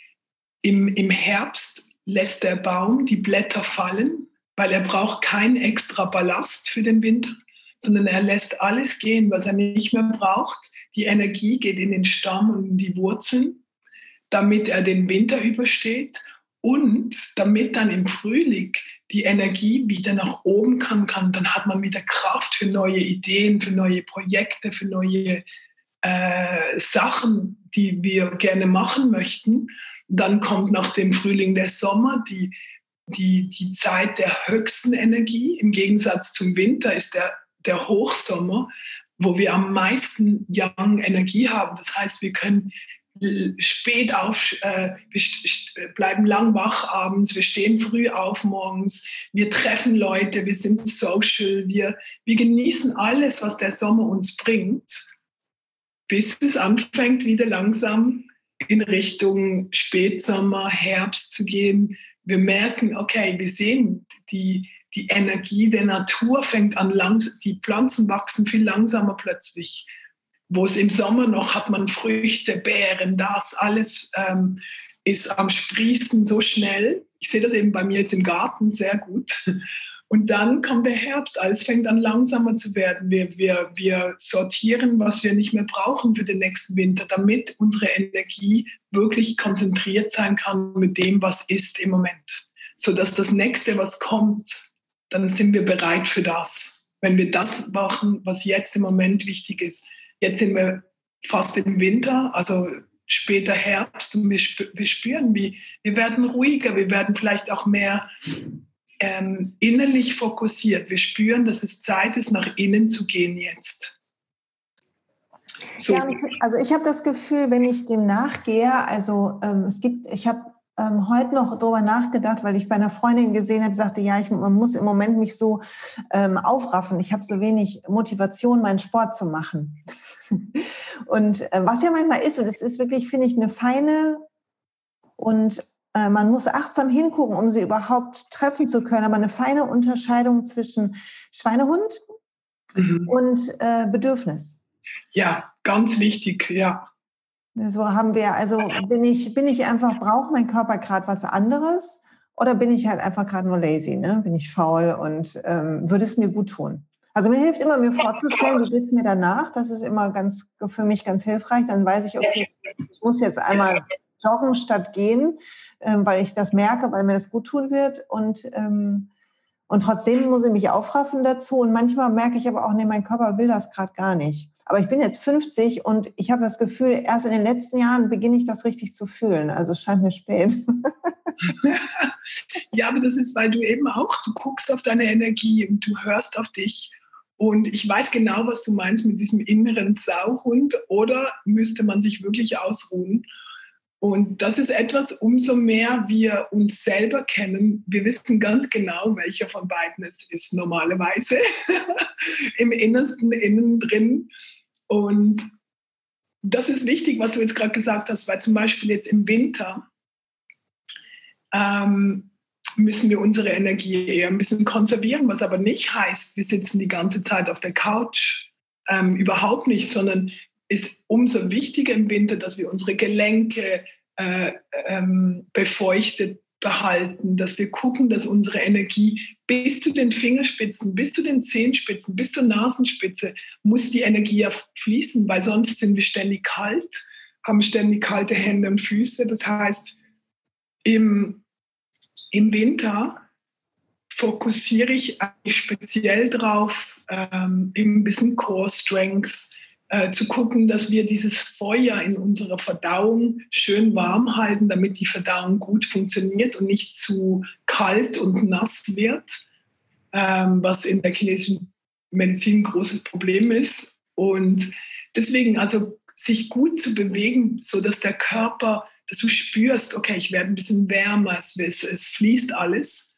Im, Im Herbst lässt der Baum die Blätter fallen, weil er braucht keinen extra Ballast für den Winter. sondern er lässt alles gehen, was er nicht mehr braucht. Die Energie geht in den Stamm und in die Wurzeln, damit er den Winter übersteht und damit dann im Frühling die Energie wieder nach oben kommen kann, dann hat man wieder Kraft für neue Ideen, für neue Projekte, für neue äh, Sachen, die wir gerne machen möchten. Dann kommt nach dem Frühling der Sommer, die, die, die Zeit der höchsten Energie. Im Gegensatz zum Winter ist der, der Hochsommer, wo wir am meisten Young Energie haben. Das heißt, wir können spät auf, äh, wir bleiben lang wach abends, wir stehen früh auf morgens, wir treffen Leute, wir sind social, wir, wir genießen alles, was der Sommer uns bringt, bis es anfängt, wieder langsam in Richtung Spätsommer, Herbst zu gehen. Wir merken, okay, wir sehen, die, die Energie der Natur fängt an, langs die Pflanzen wachsen viel langsamer plötzlich wo es im Sommer noch hat man Früchte, Beeren, das alles ähm, ist am Sprießen so schnell. Ich sehe das eben bei mir jetzt im Garten sehr gut. Und dann kommt der Herbst, alles fängt an langsamer zu werden. Wir, wir, wir sortieren, was wir nicht mehr brauchen für den nächsten Winter, damit unsere Energie wirklich konzentriert sein kann mit dem, was ist im Moment. Sodass das nächste, was kommt, dann sind wir bereit für das. Wenn wir das machen, was jetzt im Moment wichtig ist, Jetzt sind wir fast im Winter, also später Herbst und wir, wir spüren, wie wir werden ruhiger, wir werden vielleicht auch mehr ähm, innerlich fokussiert. Wir spüren, dass es Zeit ist, nach innen zu gehen jetzt. So. Ja, also ich habe das Gefühl, wenn ich dem nachgehe, also ähm, es gibt, ich habe ähm, heute noch darüber nachgedacht, weil ich bei einer Freundin gesehen habe, sagte, ja, ich man muss im Moment mich so ähm, aufraffen. Ich habe so wenig Motivation, meinen Sport zu machen. und äh, was ja manchmal ist, und es ist wirklich, finde ich, eine feine und äh, man muss achtsam hingucken, um sie überhaupt treffen zu können, aber eine feine Unterscheidung zwischen Schweinehund mhm. und äh, Bedürfnis. Ja, ganz wichtig, ja. So haben wir, also bin ich, bin ich einfach, braucht mein Körper gerade was anderes oder bin ich halt einfach gerade nur lazy, ne? Bin ich faul und ähm, würde es mir gut tun? Also mir hilft immer, mir vorzustellen, wie geht es mir danach. Das ist immer ganz für mich ganz hilfreich. Dann weiß ich, okay, ich muss jetzt einmal joggen statt gehen, ähm, weil ich das merke, weil mir das gut tun wird. Und, ähm, und trotzdem muss ich mich aufraffen dazu. Und manchmal merke ich aber auch, nee, mein Körper will das gerade gar nicht. Aber ich bin jetzt 50 und ich habe das Gefühl, erst in den letzten Jahren beginne ich das richtig zu fühlen. Also es scheint mir spät. ja, aber das ist, weil du eben auch, du guckst auf deine Energie und du hörst auf dich. Und ich weiß genau, was du meinst mit diesem inneren Sauhund. Oder müsste man sich wirklich ausruhen? Und das ist etwas, umso mehr wir uns selber kennen. Wir wissen ganz genau, welcher von beiden es ist normalerweise. Im Innersten, innen drin. Und das ist wichtig, was du jetzt gerade gesagt hast, weil zum Beispiel jetzt im Winter ähm, müssen wir unsere Energie eher ein bisschen konservieren, was aber nicht heißt, wir sitzen die ganze Zeit auf der Couch. Ähm, überhaupt nicht, sondern ist umso wichtiger im Winter, dass wir unsere Gelenke äh, ähm, befeuchtet behalten, dass wir gucken, dass unsere Energie bis zu den Fingerspitzen, bis zu den Zehenspitzen, bis zur Nasenspitze muss die Energie ja fließen, weil sonst sind wir ständig kalt, haben ständig kalte Hände und Füße. Das heißt, im, im Winter fokussiere ich speziell drauf, ähm, ein bisschen Core Strength, äh, zu gucken, dass wir dieses Feuer in unserer Verdauung schön warm halten, damit die Verdauung gut funktioniert und nicht zu kalt und nass wird, ähm, was in der chinesischen Medizin ein großes Problem ist. Und deswegen also sich gut zu bewegen, so dass der Körper, dass du spürst, okay, ich werde ein bisschen wärmer, es, es fließt alles.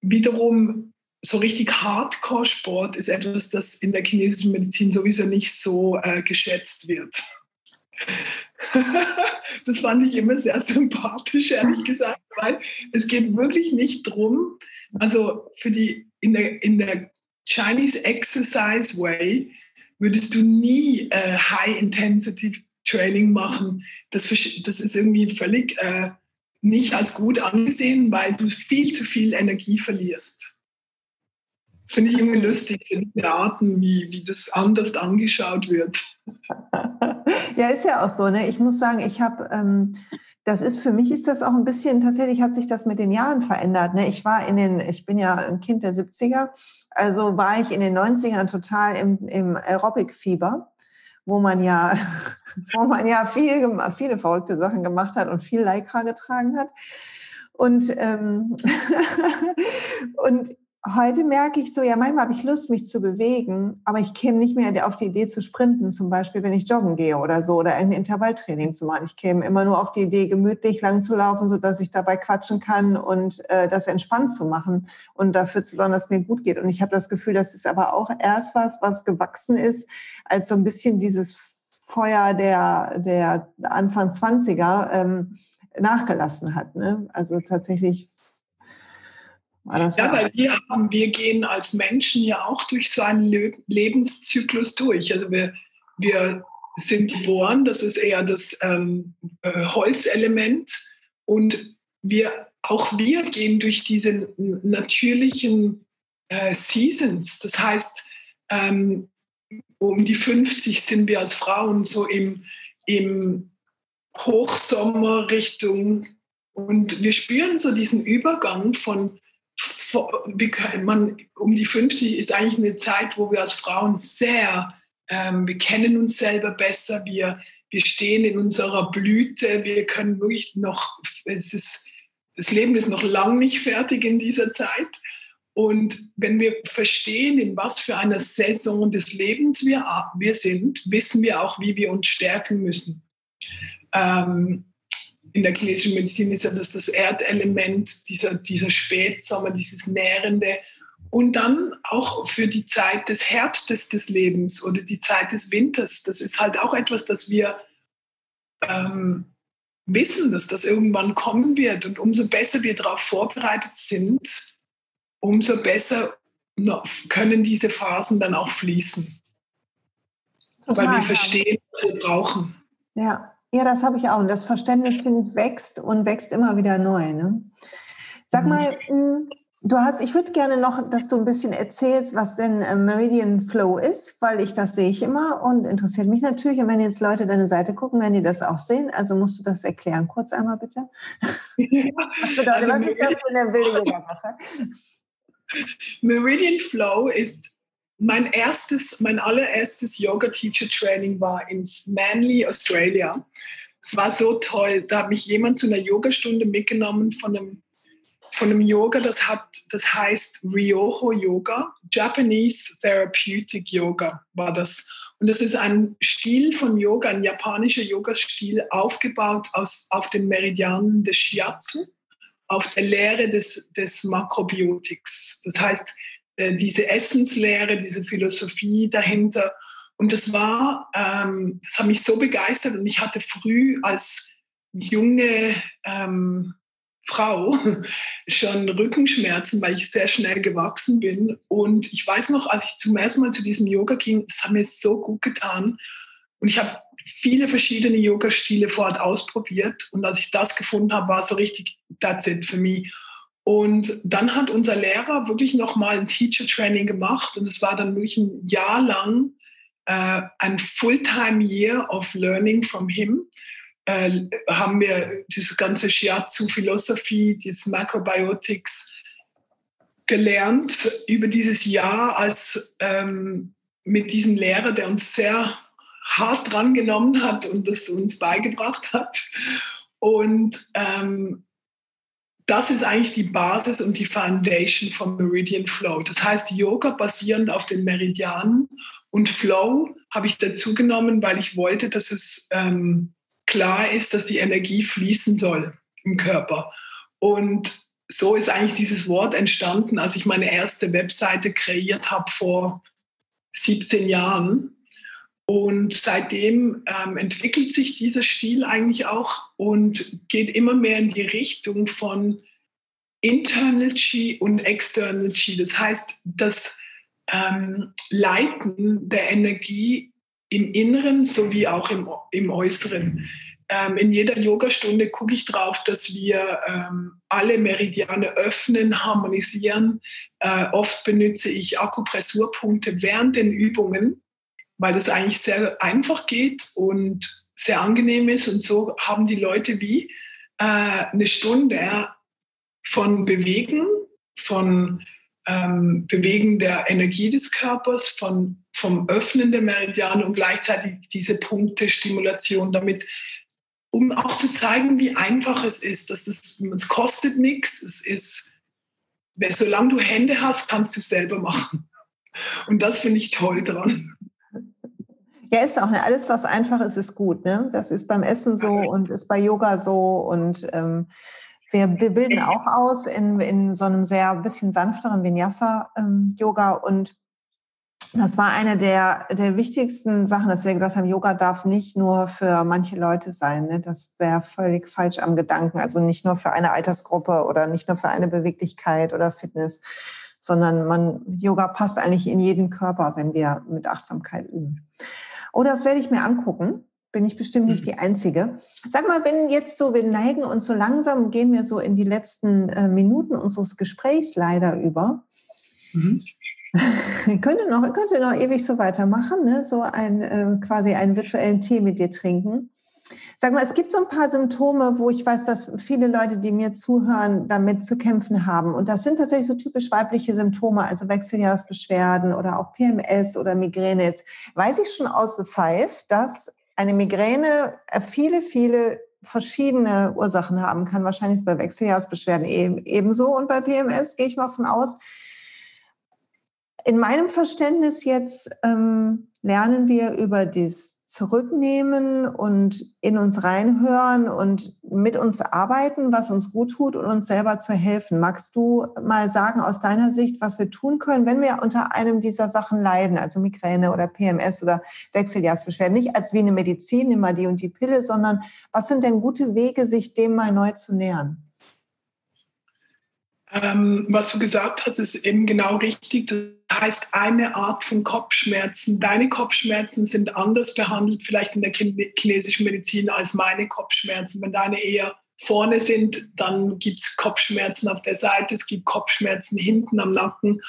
Wiederum so richtig Hardcore-Sport ist etwas, das in der chinesischen Medizin sowieso nicht so äh, geschätzt wird. das fand ich immer sehr sympathisch, ehrlich gesagt, weil es geht wirklich nicht drum, also für die, in der, in der Chinese Exercise Way würdest du nie äh, High-Intensity Training machen. Das, das ist irgendwie völlig äh, nicht als gut angesehen, weil du viel zu viel Energie verlierst. Finde ich immer lustig, die Arten, wie, wie das anders angeschaut wird. ja, ist ja auch so. Ne? Ich muss sagen, ich habe, ähm, das ist für mich ist das auch ein bisschen, tatsächlich hat sich das mit den Jahren verändert. Ne? Ich war in den, ich bin ja ein Kind der 70er, also war ich in den 90ern total im, im Aerobic-Fieber, wo man ja, wo man ja viel, viele verrückte Sachen gemacht hat und viel Lycra getragen hat. Und, ähm, und heute merke ich so, ja, manchmal habe ich Lust, mich zu bewegen, aber ich käme nicht mehr auf die Idee zu sprinten, zum Beispiel, wenn ich joggen gehe oder so oder ein Intervalltraining zu machen. Ich käme immer nur auf die Idee, gemütlich lang zu laufen, sodass ich dabei quatschen kann und äh, das entspannt zu machen und dafür zu sorgen, dass es mir gut geht. Und ich habe das Gefühl, das ist aber auch erst was, was gewachsen ist, als so ein bisschen dieses Feuer der, der Anfang 20er ähm, nachgelassen hat. Ne? Also tatsächlich ja, weil wir, wir gehen als Menschen ja auch durch so einen Lebenszyklus durch. Also wir, wir sind geboren, das ist eher das ähm, äh, Holzelement. Und wir, auch wir gehen durch diese natürlichen äh, Seasons. Das heißt, ähm, um die 50 sind wir als Frauen so im, im Hochsommer Richtung und wir spüren so diesen Übergang von man, um die 50 ist eigentlich eine Zeit, wo wir als Frauen sehr, ähm, wir kennen uns selber besser, wir, wir stehen in unserer Blüte, wir können wirklich noch, es ist, das Leben ist noch lang nicht fertig in dieser Zeit. Und wenn wir verstehen, in was für einer Saison des Lebens wir, wir sind, wissen wir auch, wie wir uns stärken müssen. Ähm, in der chinesischen Medizin ist ja das das Erdelement, dieser, dieser Spätsommer, dieses Nährende. Und dann auch für die Zeit des Herbstes des Lebens oder die Zeit des Winters. Das ist halt auch etwas, das wir ähm, wissen, dass das irgendwann kommen wird. Und umso besser wir darauf vorbereitet sind, umso besser können diese Phasen dann auch fließen. Total, Weil wir verstehen, was wir brauchen. Ja, ja, das habe ich auch. Und das Verständnis, finde ich, wächst und wächst immer wieder neu. Ne? Sag mal, hm, du hast, ich würde gerne noch, dass du ein bisschen erzählst, was denn äh, Meridian Flow ist, weil ich das sehe ich immer und interessiert mich natürlich. Und wenn jetzt Leute deine Seite gucken, werden die das auch sehen. Also musst du das erklären, kurz einmal bitte. Ja, was bedeutet also was ist das für eine wilde Yoga-Sache? Meridian Flow ist mein erstes, mein allererstes Yoga-Teacher-Training war in Manly, Australia. Es war so toll. Da hat mich jemand zu einer Yogastunde mitgenommen von einem, von einem Yoga, das, hat, das heißt Ryoho Yoga, Japanese Therapeutic Yoga war das. Und das ist ein Stil von Yoga, ein japanischer Yoga-Stil, aufgebaut aus, auf den Meridianen des Shiatsu, auf der Lehre des, des Makrobiotiks. Das heißt, äh, diese Essenslehre, diese Philosophie dahinter. Und das war, ähm, das hat mich so begeistert und ich hatte früh als junge ähm, Frau schon Rückenschmerzen, weil ich sehr schnell gewachsen bin. Und ich weiß noch, als ich zum ersten Mal zu diesem Yoga ging, das hat mir so gut getan. Und ich habe viele verschiedene Yoga-Stile vorher ausprobiert. Und als ich das gefunden habe, war so richtig, that's it für mich. Und dann hat unser Lehrer wirklich nochmal ein Teacher Training gemacht und es war dann wirklich ein Jahr lang äh, ein Fulltime Year of Learning from him. Äh, haben wir diese ganze Shiatsu Philosophie, dieses Macrobiotics gelernt über dieses Jahr als ähm, mit diesem Lehrer, der uns sehr hart dran genommen hat und das uns beigebracht hat. Und ähm, das ist eigentlich die Basis und die Foundation von Meridian Flow. Das heißt, Yoga basierend auf den Meridianen und Flow habe ich dazu genommen, weil ich wollte, dass es ähm, klar ist, dass die Energie fließen soll im Körper. Und so ist eigentlich dieses Wort entstanden, als ich meine erste Webseite kreiert habe vor 17 Jahren. Und seitdem ähm, entwickelt sich dieser Stil eigentlich auch und geht immer mehr in die Richtung von Internal Chi und External Chi. Das heißt, das ähm, Leiten der Energie im Inneren sowie auch im, im Äußeren. ähm, in jeder Yogastunde gucke ich drauf, dass wir ähm, alle Meridiane öffnen, harmonisieren. Äh, oft benutze ich Akupressurpunkte während den Übungen, weil das eigentlich sehr einfach geht und sehr angenehm ist. Und so haben die Leute wie äh, eine Stunde von Bewegen, von ähm, Bewegen der Energie des Körpers, von, vom Öffnen der Meridiane und gleichzeitig diese Punkte Stimulation, damit um auch zu zeigen, wie einfach es ist. Dass es, es kostet nichts. Es ist, solange du Hände hast, kannst du es selber machen. Und das finde ich toll dran. Ja, ist auch. Ne? Alles, was einfach ist, ist gut. Ne? Das ist beim Essen so und ist bei Yoga so. Und ähm, wir, wir bilden auch aus in, in so einem sehr bisschen sanfteren Vinyasa-Yoga. Ähm, und das war eine der, der wichtigsten Sachen, dass wir gesagt haben, Yoga darf nicht nur für manche Leute sein. Ne? Das wäre völlig falsch am Gedanken. Also nicht nur für eine Altersgruppe oder nicht nur für eine Beweglichkeit oder Fitness, sondern man, Yoga passt eigentlich in jeden Körper, wenn wir mit Achtsamkeit üben. Oh, das werde ich mir angucken. Bin ich bestimmt nicht die Einzige. Sag mal, wenn jetzt so, wir neigen uns so langsam, gehen wir so in die letzten äh, Minuten unseres Gesprächs leider über. Mhm. Ich könnte noch, könnte noch ewig so weitermachen, ne? so ein, äh, quasi einen virtuellen Tee mit dir trinken. Sag mal, es gibt so ein paar Symptome, wo ich weiß, dass viele Leute, die mir zuhören, damit zu kämpfen haben. Und das sind tatsächlich so typisch weibliche Symptome, also Wechseljahresbeschwerden oder auch PMS oder Migräne. Jetzt weiß ich schon aus The Five, dass eine Migräne äh, viele, viele verschiedene Ursachen haben kann. Wahrscheinlich ist bei Wechseljahresbeschwerden ebenso und bei PMS gehe ich mal von aus in meinem Verständnis jetzt ähm, lernen wir über das Zurücknehmen und in uns reinhören und mit uns arbeiten, was uns gut tut und uns selber zu helfen. Magst du mal sagen aus deiner Sicht, was wir tun können, wenn wir unter einem dieser Sachen leiden, also Migräne oder PMS oder Wechseljahrsbeschwerden? Nicht als wie eine Medizin, immer die und die Pille, sondern was sind denn gute Wege, sich dem mal neu zu nähern? Ähm, was du gesagt hast, ist eben genau richtig. Das heißt, eine Art von Kopfschmerzen. Deine Kopfschmerzen sind anders behandelt, vielleicht in der chinesischen Medizin, als meine Kopfschmerzen. Wenn deine eher vorne sind, dann gibt es Kopfschmerzen auf der Seite, es gibt Kopfschmerzen hinten am Nacken.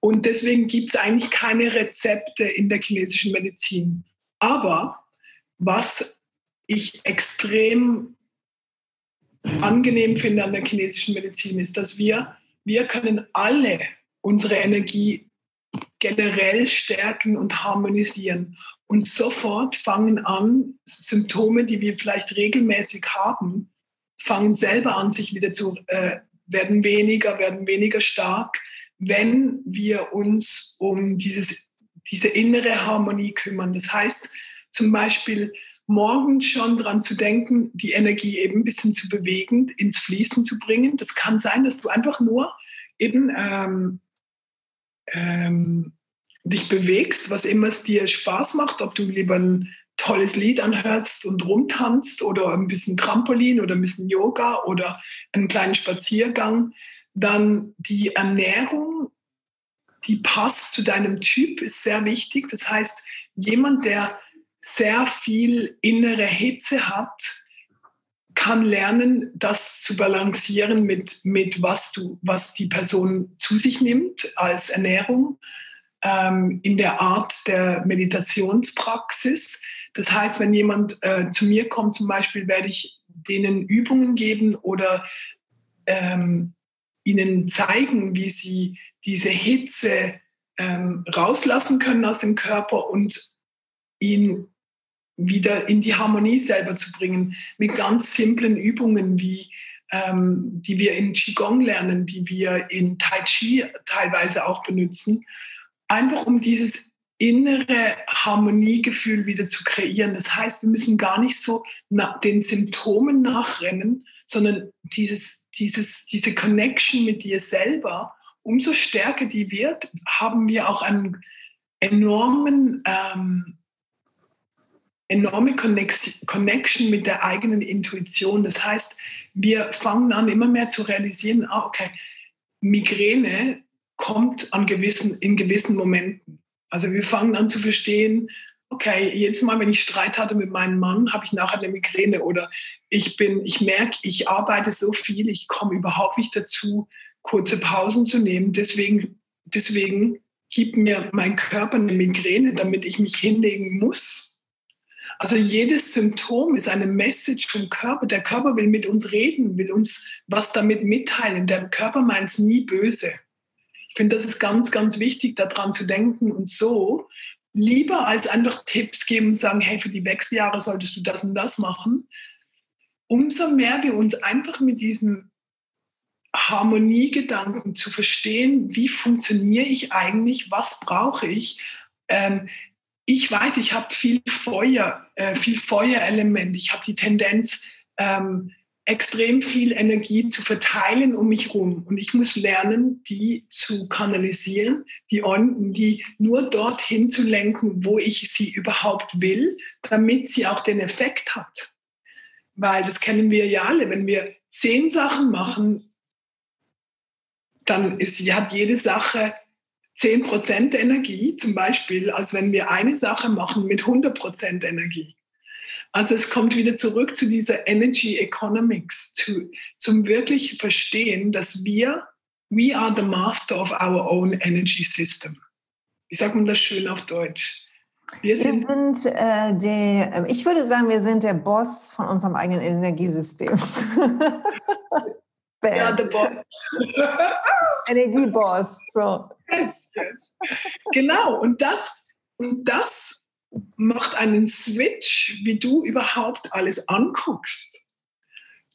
Und deswegen gibt es eigentlich keine Rezepte in der chinesischen Medizin. Aber was ich extrem angenehm finde an der chinesischen Medizin, ist, dass wir, wir können alle unsere Energie generell stärken und harmonisieren. Und sofort fangen an, Symptome, die wir vielleicht regelmäßig haben, fangen selber an, sich wieder zu, äh, werden weniger, werden weniger stark, wenn wir uns um dieses, diese innere Harmonie kümmern. Das heißt zum Beispiel, morgens schon daran zu denken, die Energie eben ein bisschen zu bewegen, ins Fließen zu bringen. Das kann sein, dass du einfach nur eben ähm, ähm, dich bewegst, was immer es dir Spaß macht, ob du lieber ein tolles Lied anhörst und rumtanzt oder ein bisschen Trampolin oder ein bisschen Yoga oder einen kleinen Spaziergang, dann die Ernährung, die passt zu deinem Typ, ist sehr wichtig. Das heißt, jemand, der sehr viel innere Hitze hat, kann lernen, das zu balancieren mit, mit was, du, was die Person zu sich nimmt als Ernährung ähm, in der Art der Meditationspraxis. Das heißt, wenn jemand äh, zu mir kommt, zum Beispiel, werde ich denen Übungen geben oder ähm, ihnen zeigen, wie sie diese Hitze ähm, rauslassen können aus dem Körper und ihn wieder in die Harmonie selber zu bringen, mit ganz simplen Übungen, wie ähm, die wir in Qigong lernen, die wir in Tai Chi teilweise auch benutzen, einfach um dieses innere Harmoniegefühl wieder zu kreieren. Das heißt, wir müssen gar nicht so den Symptomen nachrennen, sondern dieses, dieses, diese Connection mit dir selber, umso stärker die wird, haben wir auch einen enormen ähm, enorme Connection mit der eigenen Intuition. Das heißt, wir fangen an, immer mehr zu realisieren, ah, okay, Migräne kommt an gewissen, in gewissen Momenten. Also wir fangen an zu verstehen, okay, jedes Mal, wenn ich Streit hatte mit meinem Mann, habe ich nachher eine Migräne oder ich bin, ich merke, ich arbeite so viel, ich komme überhaupt nicht dazu, kurze Pausen zu nehmen. Deswegen, deswegen gibt mir mein Körper eine Migräne, damit ich mich hinlegen muss. Also jedes Symptom ist eine Message vom Körper. Der Körper will mit uns reden, will uns was damit mitteilen. Der Körper meint es nie böse. Ich finde, das ist ganz, ganz wichtig, daran zu denken. Und so lieber als einfach Tipps geben und sagen, hey, für die Wechseljahre solltest du das und das machen, umso mehr wir uns einfach mit diesem Harmoniegedanken zu verstehen, wie funktioniere ich eigentlich, was brauche ich. Ähm, ich weiß, ich habe viel Feuer, äh, viel Feuerelement. Ich habe die Tendenz, ähm, extrem viel Energie zu verteilen um mich herum. Und ich muss lernen, die zu kanalisieren, die, on, die nur dorthin zu lenken, wo ich sie überhaupt will, damit sie auch den Effekt hat. Weil das kennen wir ja alle. Wenn wir zehn Sachen machen, dann ist, hat jede Sache 10% Energie, zum Beispiel, als wenn wir eine Sache machen mit 100% Energie. Also es kommt wieder zurück zu dieser Energy Economics, zu, zum wirklich Verstehen, dass wir, we are the master of our own energy system. Wie sagt man das schön auf Deutsch? Wir sind, wir sind äh, die, ich würde sagen, wir sind der Boss von unserem eigenen Energiesystem. ja, der Boss. Energieboss. So. Yes, yes. Genau, und das, und das macht einen Switch, wie du überhaupt alles anguckst.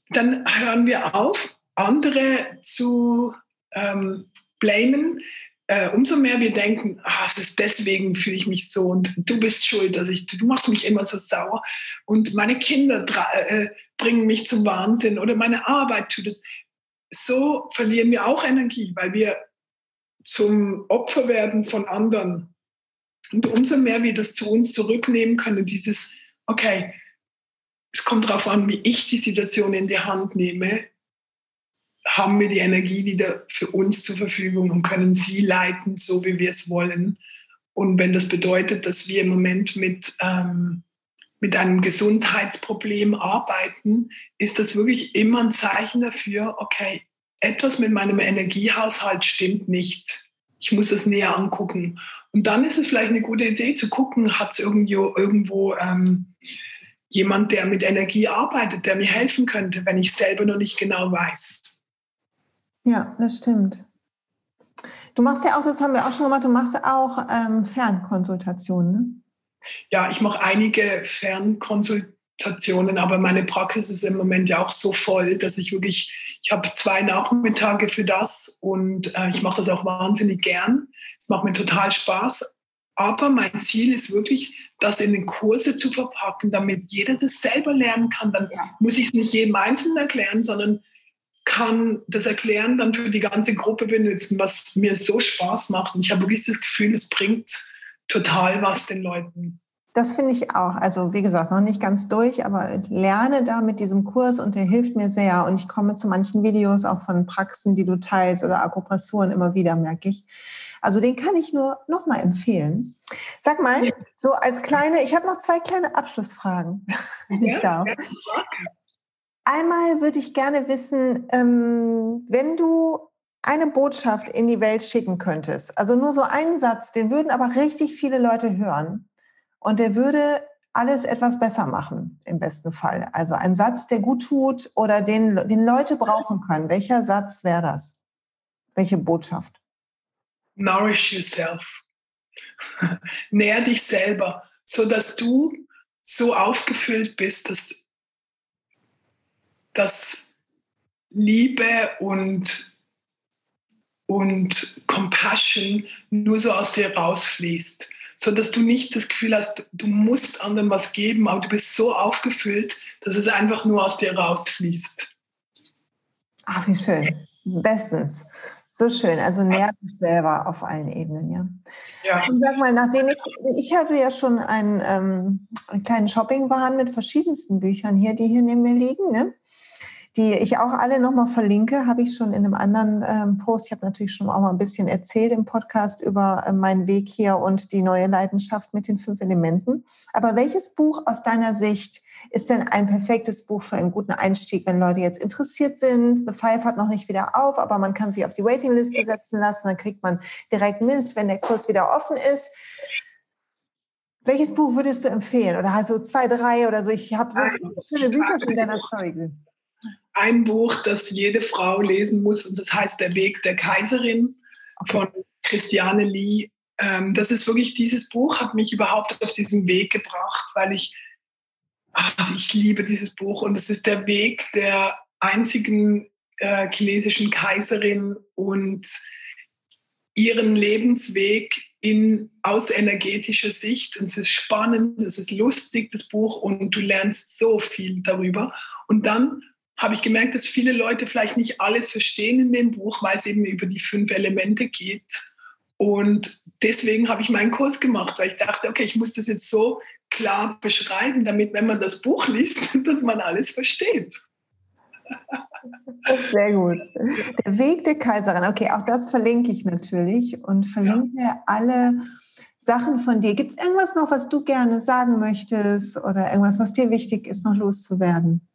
Dann hören wir auf, andere zu ähm, blamen. Äh, umso mehr wir denken, ah, es ist deswegen fühle ich mich so und du bist schuld, dass ich, du machst mich immer so sauer und meine Kinder äh, bringen mich zum Wahnsinn oder meine Arbeit tut es. So verlieren wir auch Energie, weil wir zum Opfer werden von anderen. Und umso mehr wir das zu uns zurücknehmen können, dieses, okay, es kommt darauf an, wie ich die Situation in die Hand nehme, haben wir die Energie wieder für uns zur Verfügung und können sie leiten, so wie wir es wollen. Und wenn das bedeutet, dass wir im Moment mit, ähm, mit einem Gesundheitsproblem arbeiten, ist das wirklich immer ein Zeichen dafür, okay, etwas mit meinem Energiehaushalt stimmt nicht ich muss es näher angucken. Und dann ist es vielleicht eine gute Idee zu gucken, hat es irgendwo, irgendwo ähm, jemand, der mit Energie arbeitet, der mir helfen könnte, wenn ich selber noch nicht genau weiß. Ja, das stimmt. Du machst ja auch, das haben wir auch schon gemacht, du machst auch ähm, Fernkonsultationen. Ne? Ja, ich mache einige Fernkonsultationen aber meine Praxis ist im Moment ja auch so voll, dass ich wirklich, ich habe zwei Nachmittage für das und äh, ich mache das auch wahnsinnig gern. Es macht mir total Spaß. Aber mein Ziel ist wirklich, das in den Kurse zu verpacken, damit jeder das selber lernen kann. Dann muss ich es nicht jedem Einzelnen erklären, sondern kann das Erklären dann für die ganze Gruppe benutzen, was mir so Spaß macht. Und ich habe wirklich das Gefühl, es bringt total was den Leuten. Das finde ich auch. Also wie gesagt, noch nicht ganz durch, aber lerne da mit diesem Kurs und der hilft mir sehr. Und ich komme zu manchen Videos auch von Praxen, die du teilst oder Akupressuren immer wieder, merke ich. Also den kann ich nur noch mal empfehlen. Sag mal, so als kleine, ich habe noch zwei kleine Abschlussfragen, wenn ich darf. Einmal würde ich gerne wissen, ähm, wenn du eine Botschaft in die Welt schicken könntest, also nur so einen Satz, den würden aber richtig viele Leute hören und der würde alles etwas besser machen, im besten Fall. Also ein Satz, der gut tut oder den, den Leute brauchen können. Welcher Satz wäre das? Welche Botschaft? Nourish yourself. Nähr dich selber, so dass du so aufgefüllt bist, dass, dass Liebe und, und Compassion nur so aus dir rausfließt so dass du nicht das Gefühl hast, du musst anderen was geben, aber du bist so aufgefüllt, dass es einfach nur aus dir rausfließt. Ach, wie schön. Bestens. So schön. Also nährt dich selber auf allen Ebenen, ja. ja. Und sag mal, nachdem ich, ich hatte ja schon einen, ähm, einen kleinen Shoppingwahn mit verschiedensten Büchern hier, die hier neben mir liegen, ne? Die ich auch alle nochmal verlinke, habe ich schon in einem anderen ähm, Post. Ich habe natürlich schon auch mal ein bisschen erzählt im Podcast über äh, meinen Weg hier und die neue Leidenschaft mit den fünf Elementen. Aber welches Buch aus deiner Sicht ist denn ein perfektes Buch für einen guten Einstieg, wenn Leute jetzt interessiert sind? The Five hat noch nicht wieder auf, aber man kann sich auf die Waitingliste setzen lassen, dann kriegt man direkt Mist, wenn der Kurs wieder offen ist. Welches Buch würdest du empfehlen? Oder hast du zwei, drei oder so? Ich habe so viele schöne Bücher schon in deiner Story gesehen ein Buch, das jede Frau lesen muss und das heißt Der Weg der Kaiserin von Christiane Lee. Ähm, das ist wirklich, dieses Buch hat mich überhaupt auf diesen Weg gebracht, weil ich, ach, ich liebe dieses Buch und es ist der Weg der einzigen äh, chinesischen Kaiserin und ihren Lebensweg in, aus energetischer Sicht. Und es ist spannend, es ist lustig, das Buch, und du lernst so viel darüber. Und dann habe ich gemerkt, dass viele Leute vielleicht nicht alles verstehen in dem Buch, weil es eben über die fünf Elemente geht. Und deswegen habe ich meinen Kurs gemacht, weil ich dachte, okay, ich muss das jetzt so klar beschreiben, damit, wenn man das Buch liest, dass man alles versteht. Sehr gut. Der Weg der Kaiserin. Okay, auch das verlinke ich natürlich und verlinke ja. alle Sachen von dir. Gibt es irgendwas noch, was du gerne sagen möchtest oder irgendwas, was dir wichtig ist, noch loszuwerden?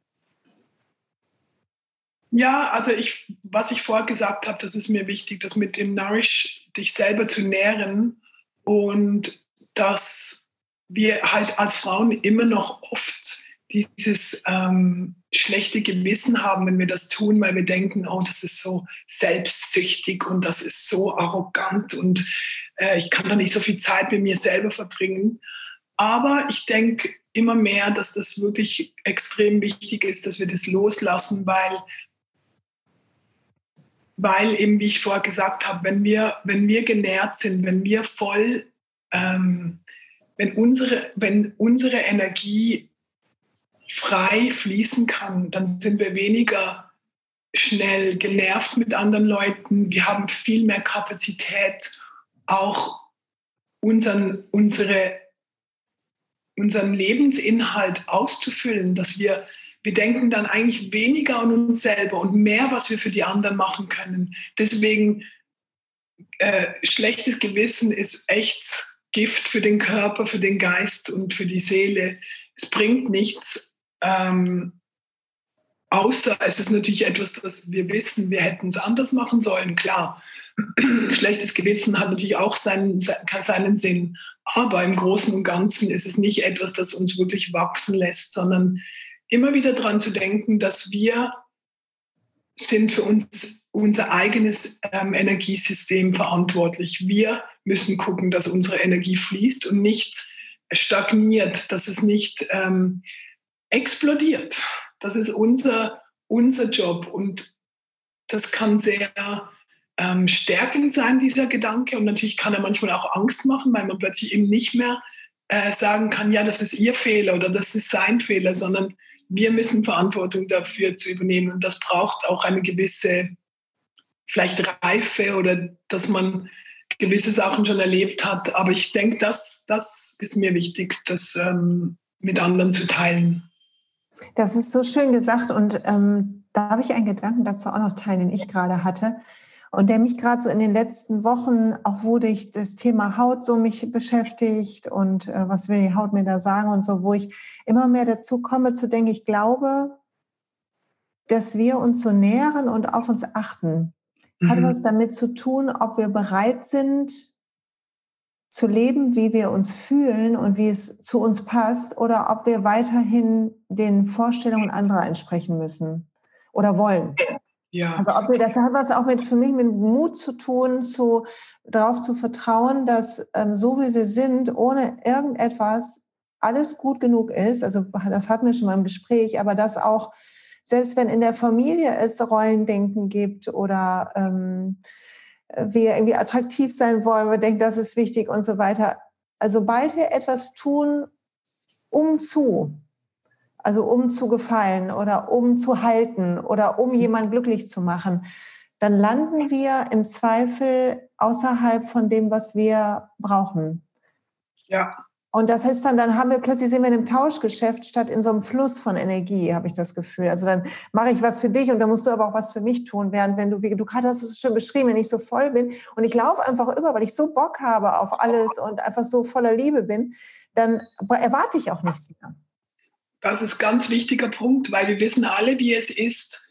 Ja, also ich, was ich vorher gesagt habe, das ist mir wichtig, das mit dem Nourish, dich selber zu nähren und dass wir halt als Frauen immer noch oft dieses ähm, schlechte Gewissen haben, wenn wir das tun, weil wir denken, oh, das ist so selbstsüchtig und das ist so arrogant und äh, ich kann da nicht so viel Zeit mit mir selber verbringen. Aber ich denke immer mehr, dass das wirklich extrem wichtig ist, dass wir das loslassen, weil weil eben, wie ich vorher gesagt habe, wenn wir, wenn wir genährt sind, wenn wir voll, ähm, wenn, unsere, wenn unsere Energie frei fließen kann, dann sind wir weniger schnell genervt mit anderen Leuten. Wir haben viel mehr Kapazität, auch unseren, unsere, unseren Lebensinhalt auszufüllen, dass wir wir denken dann eigentlich weniger an uns selber und mehr, was wir für die anderen machen können. Deswegen, äh, schlechtes Gewissen ist echt Gift für den Körper, für den Geist und für die Seele. Es bringt nichts, ähm, außer es ist natürlich etwas, das wir wissen, wir hätten es anders machen sollen, klar. Schlechtes Gewissen hat natürlich auch seinen, seinen Sinn. Aber im Großen und Ganzen ist es nicht etwas, das uns wirklich wachsen lässt, sondern immer wieder daran zu denken, dass wir sind für uns unser eigenes ähm, Energiesystem verantwortlich. Wir müssen gucken, dass unsere Energie fließt und nicht stagniert, dass es nicht ähm, explodiert. Das ist unser, unser Job und das kann sehr ähm, stärkend sein, dieser Gedanke. Und natürlich kann er manchmal auch Angst machen, weil man plötzlich eben nicht mehr äh, sagen kann, ja, das ist ihr Fehler oder das ist sein Fehler, sondern wir müssen Verantwortung dafür zu übernehmen. Und das braucht auch eine gewisse, vielleicht Reife oder dass man gewisse Sachen schon erlebt hat. Aber ich denke, das, das ist mir wichtig, das ähm, mit anderen zu teilen. Das ist so schön gesagt und ähm, da habe ich einen Gedanken dazu auch noch teilen, den ich gerade hatte und der mich gerade so in den letzten Wochen, auch wo ich das Thema Haut so mich beschäftigt und äh, was will die Haut mir da sagen und so, wo ich immer mehr dazu komme zu denken, ich glaube, dass wir uns so nähren und auf uns achten, mhm. hat was damit zu tun, ob wir bereit sind zu leben, wie wir uns fühlen und wie es zu uns passt, oder ob wir weiterhin den Vorstellungen anderer entsprechen müssen oder wollen. Ja. Also ob wir, das hat was auch mit für mich mit Mut zu tun, zu darauf zu vertrauen, dass ähm, so wie wir sind, ohne irgendetwas alles gut genug ist. Also das hatten wir schon mal im Gespräch, aber dass auch selbst wenn in der Familie es Rollendenken gibt oder ähm, wir irgendwie attraktiv sein wollen, wir denken, das ist wichtig und so weiter. Also sobald wir etwas tun, um zu, also um zu gefallen oder um zu halten oder um jemanden glücklich zu machen, dann landen wir im Zweifel außerhalb von dem, was wir brauchen. Ja. Und das heißt dann, dann haben wir plötzlich sind wir in einem Tauschgeschäft statt in so einem Fluss von Energie, habe ich das Gefühl. Also dann mache ich was für dich und dann musst du aber auch was für mich tun, während wenn du, wie du gerade hast es schon beschrieben, wenn ich so voll bin und ich laufe einfach über, weil ich so Bock habe auf alles und einfach so voller Liebe bin, dann erwarte ich auch nichts mehr. Das ist ein ganz wichtiger Punkt, weil wir wissen alle, wie es ist.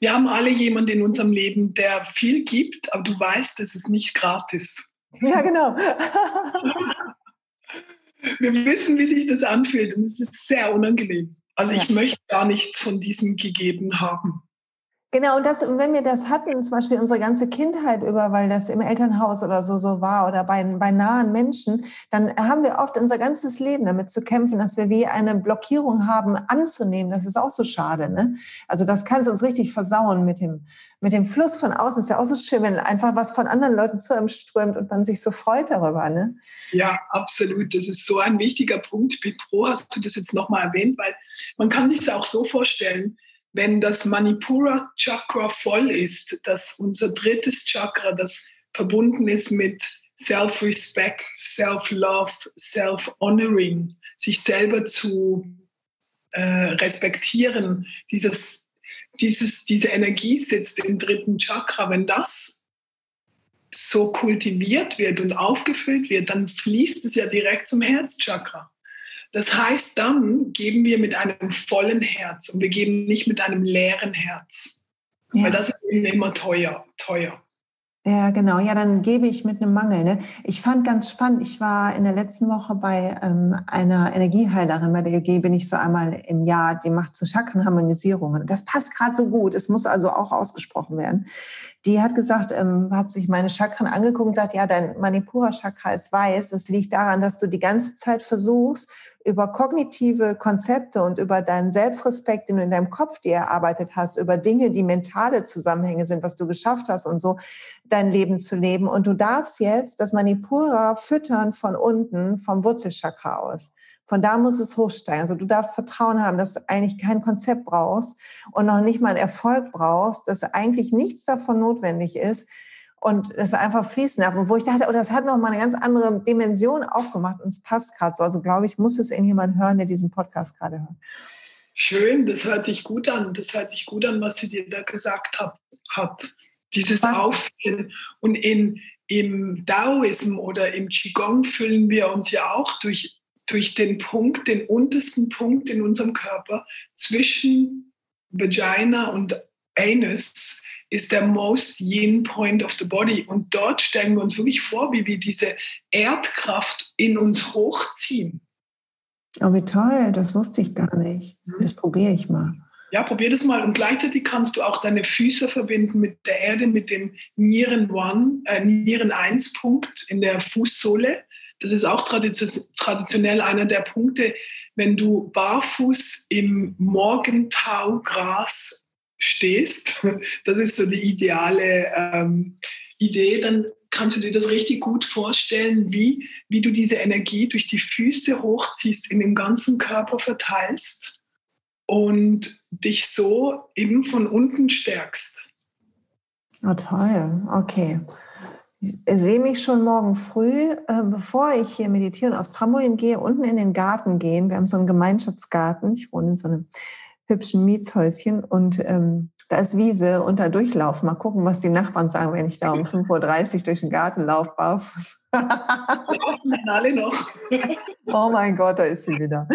Wir haben alle jemanden in unserem Leben, der viel gibt, aber du weißt, es ist nicht gratis. Ja, genau. wir wissen, wie sich das anfühlt und es ist sehr unangenehm. Also ich möchte gar nichts von diesem gegeben haben. Genau, und das, wenn wir das hatten, zum Beispiel unsere ganze Kindheit über, weil das im Elternhaus oder so so war oder bei, bei nahen Menschen, dann haben wir oft unser ganzes Leben damit zu kämpfen, dass wir wie eine Blockierung haben, anzunehmen. Das ist auch so schade. Ne? Also das kann es uns richtig versauen mit dem, mit dem Fluss von außen. Ist ja auch so schön, wenn einfach was von anderen Leuten zu einem strömt und man sich so freut darüber. Ne? Ja, absolut. Das ist so ein wichtiger Punkt. Wie pro hast du das jetzt nochmal erwähnt, weil man kann sich das auch so vorstellen, wenn das Manipura Chakra voll ist, dass unser drittes Chakra, das verbunden ist mit Self-Respect, Self-Love, Self-Honoring, sich selber zu äh, respektieren, dieses, dieses, diese Energie sitzt im dritten Chakra. Wenn das so kultiviert wird und aufgefüllt wird, dann fließt es ja direkt zum Herzchakra. Das heißt, dann geben wir mit einem vollen Herz und wir geben nicht mit einem leeren Herz. Ja. Weil das ist immer teuer, teuer. Ja, genau. Ja, dann gebe ich mit einem Mangel. Ne? Ich fand ganz spannend, ich war in der letzten Woche bei ähm, einer Energieheilerin, bei der bin ich so einmal im Jahr, die macht so Chakrenharmonisierungen. Das passt gerade so gut. Es muss also auch ausgesprochen werden. Die hat gesagt, ähm, hat sich meine Chakren angeguckt und sagt, ja, dein Manipura-Chakra ist weiß. Das liegt daran, dass du die ganze Zeit versuchst, über kognitive Konzepte und über deinen Selbstrespekt, den du in deinem Kopf dir erarbeitet hast, über Dinge, die mentale Zusammenhänge sind, was du geschafft hast und so, dein Leben zu leben. Und du darfst jetzt das Manipura füttern von unten, vom Wurzelchakra aus. Von da muss es hochsteigen. Also du darfst Vertrauen haben, dass du eigentlich kein Konzept brauchst und noch nicht mal einen Erfolg brauchst, dass eigentlich nichts davon notwendig ist, und es einfach fließen darf. Und wo ich dachte, oh, das hat noch mal eine ganz andere Dimension aufgemacht und es passt gerade so. Also glaube ich, muss es irgendjemand hören, der diesen Podcast gerade hört. Schön, das hört sich gut an. Das hört sich gut an, was sie dir da gesagt hat. hat. Dieses Aufführen. Und in, im Daoism oder im Qigong füllen wir uns ja auch durch, durch den Punkt, den untersten Punkt in unserem Körper zwischen Vagina und Anus ist der most yin point of the body. Und dort stellen wir uns wirklich vor, wie wir diese Erdkraft in uns hochziehen. Oh, wie toll, das wusste ich gar nicht. Mhm. Das probiere ich mal. Ja, probier das mal. Und gleichzeitig kannst du auch deine Füße verbinden mit der Erde, mit dem Nieren One, äh, Nieren 1 Punkt in der Fußsohle. Das ist auch traditionell einer der Punkte, wenn du barfuß im Morgentaugras stehst, das ist so die ideale ähm, Idee, dann kannst du dir das richtig gut vorstellen, wie, wie du diese Energie durch die Füße hochziehst, in den ganzen Körper verteilst und dich so eben von unten stärkst. Oh, toll. Okay. Ich sehe mich schon morgen früh, äh, bevor ich hier meditieren aufs Trampolin gehe, unten in den Garten gehen. Wir haben so einen Gemeinschaftsgarten. Ich wohne in so einem hübschen Mietshäuschen und ähm, da ist Wiese und da durchlaufen. Mal gucken, was die Nachbarn sagen, wenn ich da um 5.30 Uhr durch den Garten laufe. Barfuß. alle noch. oh mein Gott, da ist sie wieder.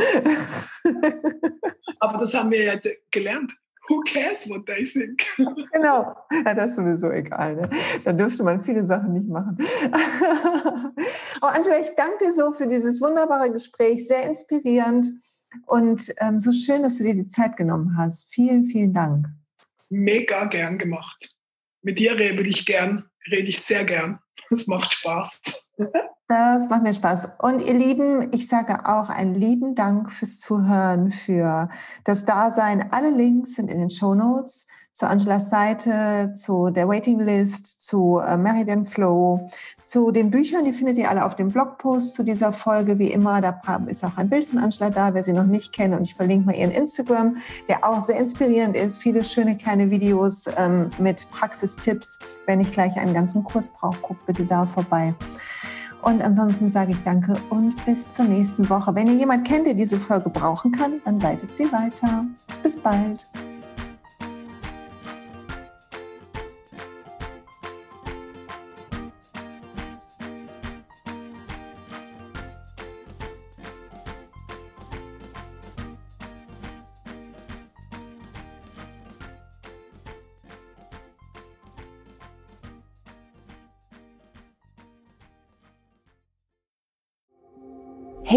Aber das haben wir jetzt gelernt. Who cares what they think? Genau, ja, das ist sowieso egal. Ne? Da dürfte man viele Sachen nicht machen. oh, Angela, ich danke dir so für dieses wunderbare Gespräch, sehr inspirierend. Und ähm, so schön, dass du dir die Zeit genommen hast. Vielen, vielen Dank. Mega gern gemacht. Mit dir rede ich gern, rede ich sehr gern. Es macht Spaß. Das macht mir Spaß. Und ihr Lieben, ich sage auch einen lieben Dank fürs Zuhören, für das Dasein. Alle Links sind in den Show Notes zu Angelas Seite, zu der Waitinglist, zu äh, Meridian Flow, zu den Büchern, die findet ihr alle auf dem Blogpost zu dieser Folge, wie immer. Da ist auch ein Bild von Angela da, wer sie noch nicht kennt. Und ich verlinke mal ihren Instagram, der auch sehr inspirierend ist. Viele schöne kleine Videos ähm, mit Praxistipps. Wenn ich gleich einen ganzen Kurs brauche, guckt bitte da vorbei. Und ansonsten sage ich danke und bis zur nächsten Woche. Wenn ihr jemand kennt, der diese Folge brauchen kann, dann leitet sie weiter. Bis bald.